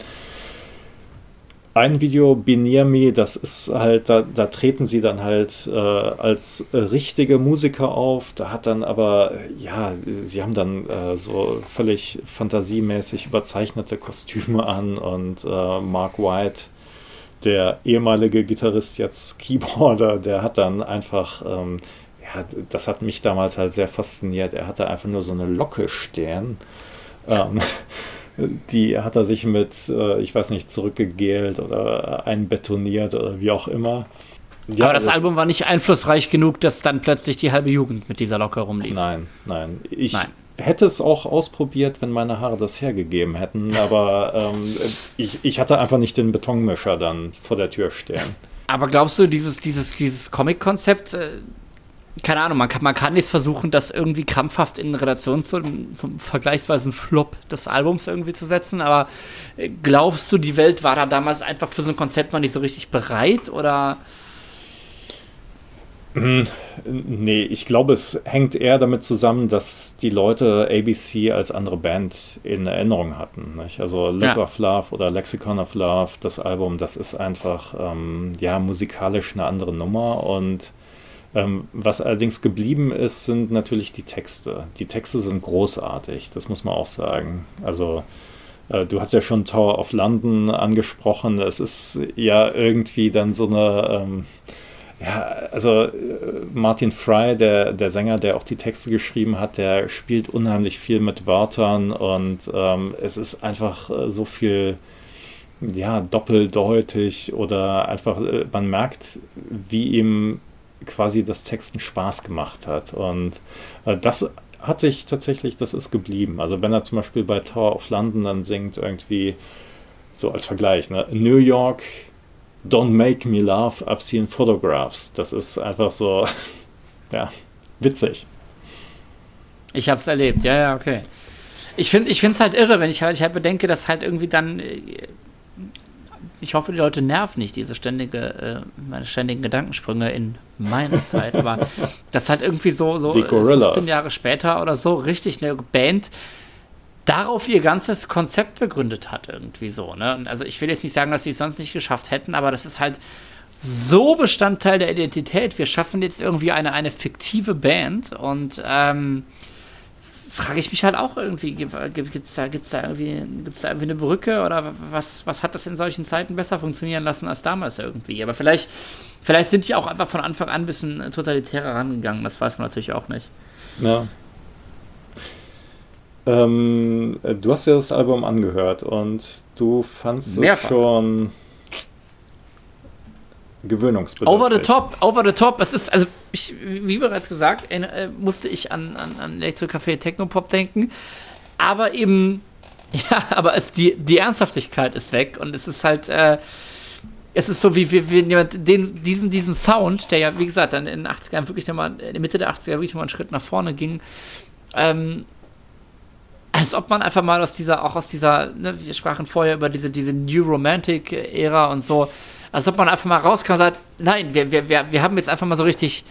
ein Video, Binirmi, das ist halt, da, da treten sie dann halt äh, als richtige Musiker auf. Da hat dann aber, ja, sie haben dann äh, so völlig fantasiemäßig überzeichnete Kostüme an und äh, Mark White, der ehemalige Gitarrist, jetzt Keyboarder, der hat dann einfach ähm, ja, das hat mich damals halt sehr fasziniert. Er hatte einfach nur so eine Locke stehen. Ähm, die hat er sich mit, äh, ich weiß nicht, zurückgegelt oder einbetoniert oder wie auch immer. Ja, Aber das, das, Album war nicht einflussreich genug, dass dann plötzlich die halbe Jugend mit dieser Locke rumlief. Nein, nein. Ich nein. hätte es auch ausprobiert, wenn meine Haare das hergegeben hätten, aber ähm, ich, ich hatte einfach nicht den Betonmischer dann vor der Tür stehen. Aber glaubst du, dieses, dieses, dieses Comic-Konzept, äh, keine Ahnung, man kann, man kann jetzt versuchen, das irgendwie krampfhaft in Relation zum, zum vergleichsweisen Flop des Albums irgendwie zu setzen, aber äh, glaubst du, die Welt war da damals einfach für so ein Konzept mal nicht so richtig bereit oder? Hm, nee, ich glaube, es hängt eher damit zusammen, dass die Leute ABC als andere Band in Erinnerung hatten. Nicht? Also Look ja. of Love oder Lexicon of Love, das Album, das ist einfach ähm, ja musikalisch eine andere Nummer und ähm, was allerdings geblieben ist, sind natürlich die Texte. Die Texte sind großartig, das muss man auch sagen. Also äh, du hast ja schon Tower of London angesprochen. Es ist ja irgendwie dann so eine... Ähm, ja, also äh, Martin Fry, der, der Sänger, der auch die Texte geschrieben hat, der spielt unheimlich viel mit Wörtern und ähm, es ist einfach äh, so viel ja, doppeldeutig oder einfach, äh, man merkt, wie ihm quasi das Texten Spaß gemacht hat. Und äh, das hat sich tatsächlich, das ist geblieben. Also wenn er zum Beispiel bei Tower of London dann singt, irgendwie so als Vergleich, ne? New York, don't make me laugh, I've seen photographs. Das ist einfach so, ja, witzig. Ich hab's erlebt, ja, ja, okay. Ich finde es halt irre, wenn ich halt, ich halt bedenke, dass halt irgendwie dann äh, ich hoffe, die Leute nerven nicht diese ständige, äh, meine ständigen Gedankensprünge in meiner Zeit, aber das hat irgendwie so, so 15 Jahre später oder so richtig eine Band darauf ihr ganzes Konzept begründet hat, irgendwie so. Ne? Also ich will jetzt nicht sagen, dass sie es sonst nicht geschafft hätten, aber das ist halt so Bestandteil der Identität. Wir schaffen jetzt irgendwie eine, eine fiktive Band und ähm, frage ich mich halt auch irgendwie, gibt es da, gibt's da, irgendwie, gibt's da irgendwie eine Brücke oder was, was hat das in solchen Zeiten besser funktionieren lassen als damals irgendwie? Aber vielleicht, vielleicht sind die auch einfach von Anfang an ein bisschen totalitärer rangegangen, das weiß man natürlich auch nicht. Ja. Ähm, du hast ja das Album angehört und du fandst Mehrfach. es schon gewöhnungsbedürftig. Over the top, over the top. Es ist, also, ich, wie bereits gesagt, äh, musste ich an, an, an Elektro-Café Technopop denken. Aber eben, ja, aber es, die, die Ernsthaftigkeit ist weg und es ist halt, äh, es ist so, wie, wie, wie jemand den, diesen, diesen Sound, der ja, wie gesagt, dann in den 80ern wirklich nochmal, in der Mitte der 80er wirklich nochmal einen Schritt nach vorne ging, ähm, als ob man einfach mal aus dieser, auch aus dieser, ne, wir sprachen vorher über diese, diese New Romantic-Ära und so, als ob man einfach mal rauskam und sagt, nein, wir, wir, wir, wir haben jetzt einfach mal so richtig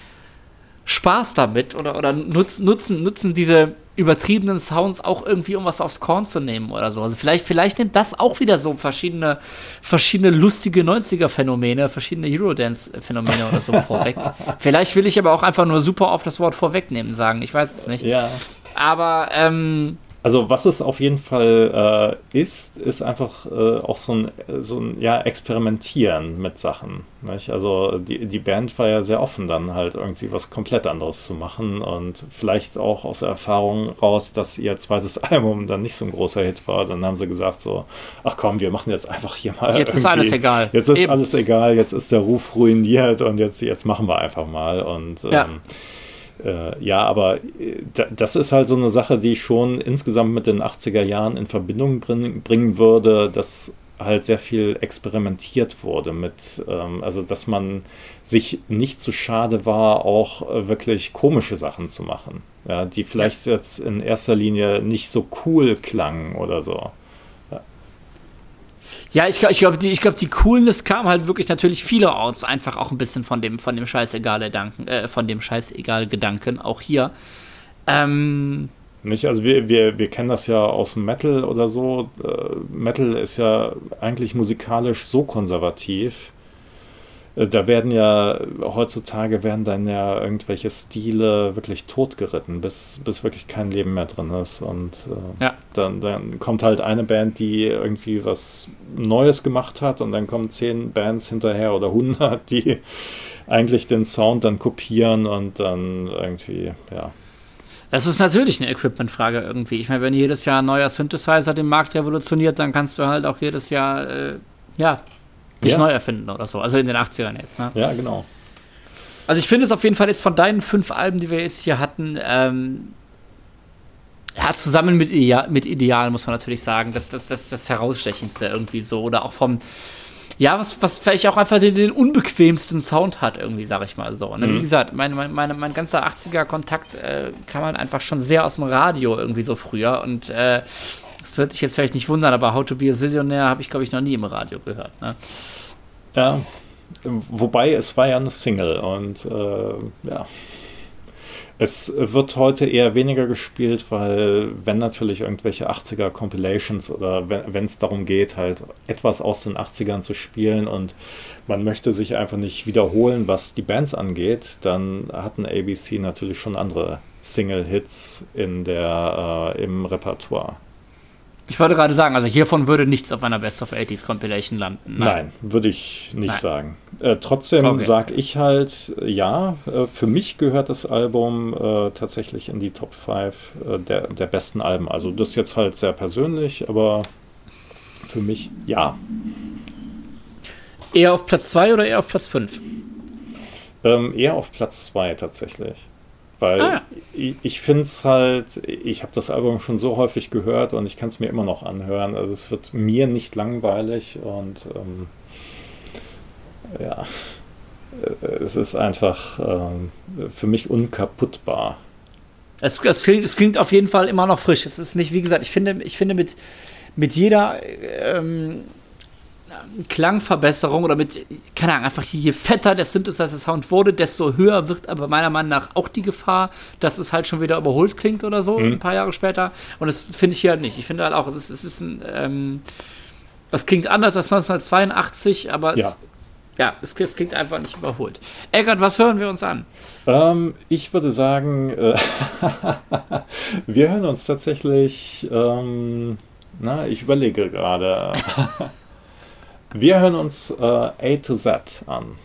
Spaß damit oder, oder nutzen, nutzen, nutzen diese übertriebenen Sounds auch irgendwie, um was aufs Korn zu nehmen oder so. Also vielleicht, vielleicht nimmt das auch wieder so verschiedene, verschiedene lustige 90er-Phänomene, verschiedene Eurodance-Phänomene oder so vorweg. Vielleicht will ich aber auch einfach nur super auf das Wort vorwegnehmen sagen. Ich weiß es nicht. Ja. Aber ähm, Also was es auf jeden Fall äh, ist, ist einfach äh, auch so ein, so ein ja, Experimentieren mit Sachen. Nicht? Also die, die Band war ja sehr offen dann halt irgendwie was komplett anderes zu machen und vielleicht auch aus der Erfahrung raus, dass ihr zweites Album dann nicht so ein großer Hit war. Dann haben sie gesagt so, ach komm, wir machen jetzt einfach hier mal. Jetzt ist alles egal. Jetzt ist Eben. alles egal, jetzt ist der Ruf ruiniert und jetzt, jetzt machen wir einfach mal. Und ja. Äh, ja, aber äh, das ist halt so eine Sache, die ich schon insgesamt mit den 80er Jahren in Verbindung bring, bringen würde, dass halt sehr viel experimentiert wurde mit, ähm, also dass man sich nicht zu schade war, auch äh, wirklich komische Sachen zu machen, ja, die vielleicht jetzt in erster Linie nicht so cool klangen oder so. Ja, ich glaube, ich glaube, die, glaub, die Coolness kam halt wirklich natürlich vielerorts einfach auch ein bisschen von dem, von dem Scheißegal-Gedanken, äh, von dem Scheißegal-Gedanken, auch hier. Ähm, nicht, also wir, wir, wir kennen das ja aus Metal oder so. Äh, Metal ist ja eigentlich musikalisch so konservativ, da werden ja heutzutage werden dann ja irgendwelche Stile wirklich totgeritten, bis, bis wirklich kein Leben mehr drin ist. Und äh, ja. dann, dann kommt halt eine Band, die irgendwie was Neues gemacht hat und dann kommen zehn Bands hinterher oder hundert, die eigentlich den Sound dann kopieren und dann irgendwie, ja. Das ist natürlich eine Equipment-Frage irgendwie. Ich meine, wenn jedes Jahr ein neuer Synthesizer den Markt revolutioniert, dann kannst du halt auch jedes Jahr, äh, ja, dich ja. neu erfinden oder so. Also in den 80ern jetzt. Ne? Ja, genau. Also ich finde es auf jeden Fall jetzt von deinen fünf Alben, die wir jetzt hier hatten, ähm, ja, zusammen mit Ideal, mit Ideal muss man natürlich sagen, das, das, das, das herausstechendste irgendwie so. Oder auch vom, ja, was, was vielleicht auch einfach den, den unbequemsten Sound hat, irgendwie, sag ich mal so. Ne? Mhm. Wie gesagt, mein, mein, mein, mein ganzer 80er-Kontakt äh, kam halt einfach schon sehr aus dem Radio irgendwie so früher und äh, das wird sich jetzt vielleicht nicht wundern, aber How to be a Zillionaire habe ich, glaube ich, noch nie im Radio gehört. Ne? Ja, wobei es war ja eine Single und äh, ja. Es wird heute eher weniger gespielt, weil wenn natürlich irgendwelche 80er Compilations oder wenn es darum geht, halt etwas aus den 80ern zu spielen und man möchte sich einfach nicht wiederholen, was die Bands angeht, dann hatten ABC natürlich schon andere Single-Hits äh, im Repertoire. Ich wollte gerade sagen, also hiervon würde nichts auf einer Best of 80s Compilation landen. Nein, Nein würde ich nicht Nein. sagen. Äh, trotzdem okay. sage ich halt, ja, äh, für mich gehört das Album äh, tatsächlich in die Top 5 äh, der, der besten Alben. Also das ist jetzt halt sehr persönlich, aber für mich ja. Eher auf Platz 2 oder eher auf Platz 5? Ähm, eher auf Platz 2 tatsächlich. Weil ah. ich, ich finde es halt, ich habe das Album schon so häufig gehört und ich kann es mir immer noch anhören. Also es wird mir nicht langweilig und ähm, ja, äh, es ist einfach ähm, für mich unkaputtbar. Es, es, klingt, es klingt auf jeden Fall immer noch frisch. Es ist nicht, wie gesagt, ich finde, ich finde mit, mit jeder ähm, Klangverbesserung oder mit, keine Ahnung, einfach je fetter der Synthesizer-Sound wurde, desto höher wird aber meiner Meinung nach auch die Gefahr, dass es halt schon wieder überholt klingt oder so, mhm. ein paar Jahre später. Und das finde ich hier halt nicht. Ich finde halt auch, es ist, es ist ein, ähm, das klingt anders als 1982, aber ja. es, ja, es, es, klingt einfach nicht überholt. Eckert, was hören wir uns an? Ähm, ich würde sagen, äh, wir hören uns tatsächlich, ähm, na, ich überlege gerade. Wir hören uns äh, A to Z an.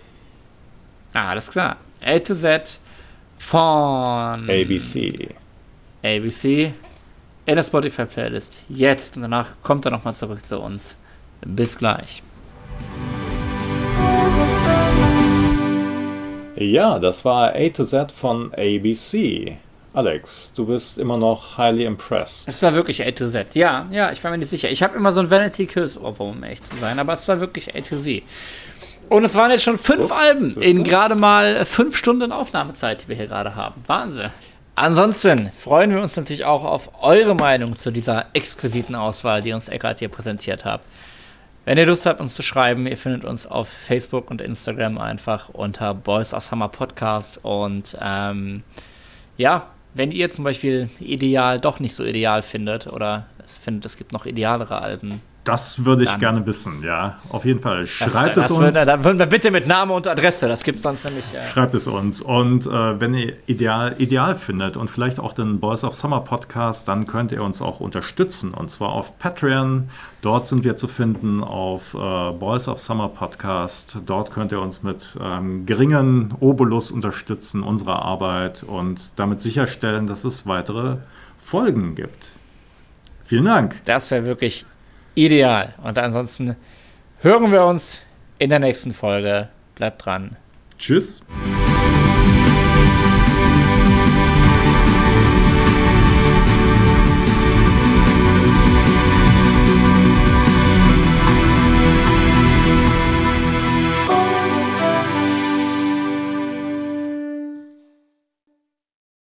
Ah, alles klar. A to Z von ABC. ABC in der Spotify-Playlist. Jetzt und danach kommt er nochmal zurück zu uns. Bis gleich. Ja, das war A to Z von ABC. Alex, du bist immer noch highly impressed. Es war wirklich A to Z, ja, ja, ich war mir nicht sicher. Ich habe immer so ein Vanity Kills Ohrwurm, um echt zu sein, aber es war wirklich A to Z. Und es waren jetzt schon fünf oh, Alben in gerade mal fünf Stunden Aufnahmezeit, die wir hier gerade haben. Wahnsinn. Ansonsten freuen wir uns natürlich auch auf eure Meinung zu dieser exquisiten Auswahl, die uns Eckart hier präsentiert hat. Wenn ihr Lust habt, uns zu schreiben, ihr findet uns auf Facebook und Instagram einfach unter Boys of Summer Podcast. Und ähm, ja, wenn ihr zum Beispiel ideal doch nicht so ideal findet oder es findet, es gibt noch idealere Alben, Das würde ich Dann. gerne wissen, ja. Auf jeden Fall. Schreibt das, es uns. Würde, dann würden wir bitte mit Name und Adresse, das gibt es sonst nämlich. Äh Schreibt es uns. Und äh, wenn ihr ideal, ideal findet und vielleicht auch den Boys of Summer Podcast, dann könnt ihr uns auch unterstützen. Und zwar auf Patreon. Dort sind wir zu finden auf äh, Boys of Summer Podcast. Dort könnt ihr uns mit ähm, geringen Obolus unterstützen, unsere Arbeit und damit sicherstellen, dass es weitere Folgen gibt. Vielen Dank. Das wäre wirklich ideal. Und ansonsten hören wir uns in der nächsten Folge. Bleibt dran. Tschüss.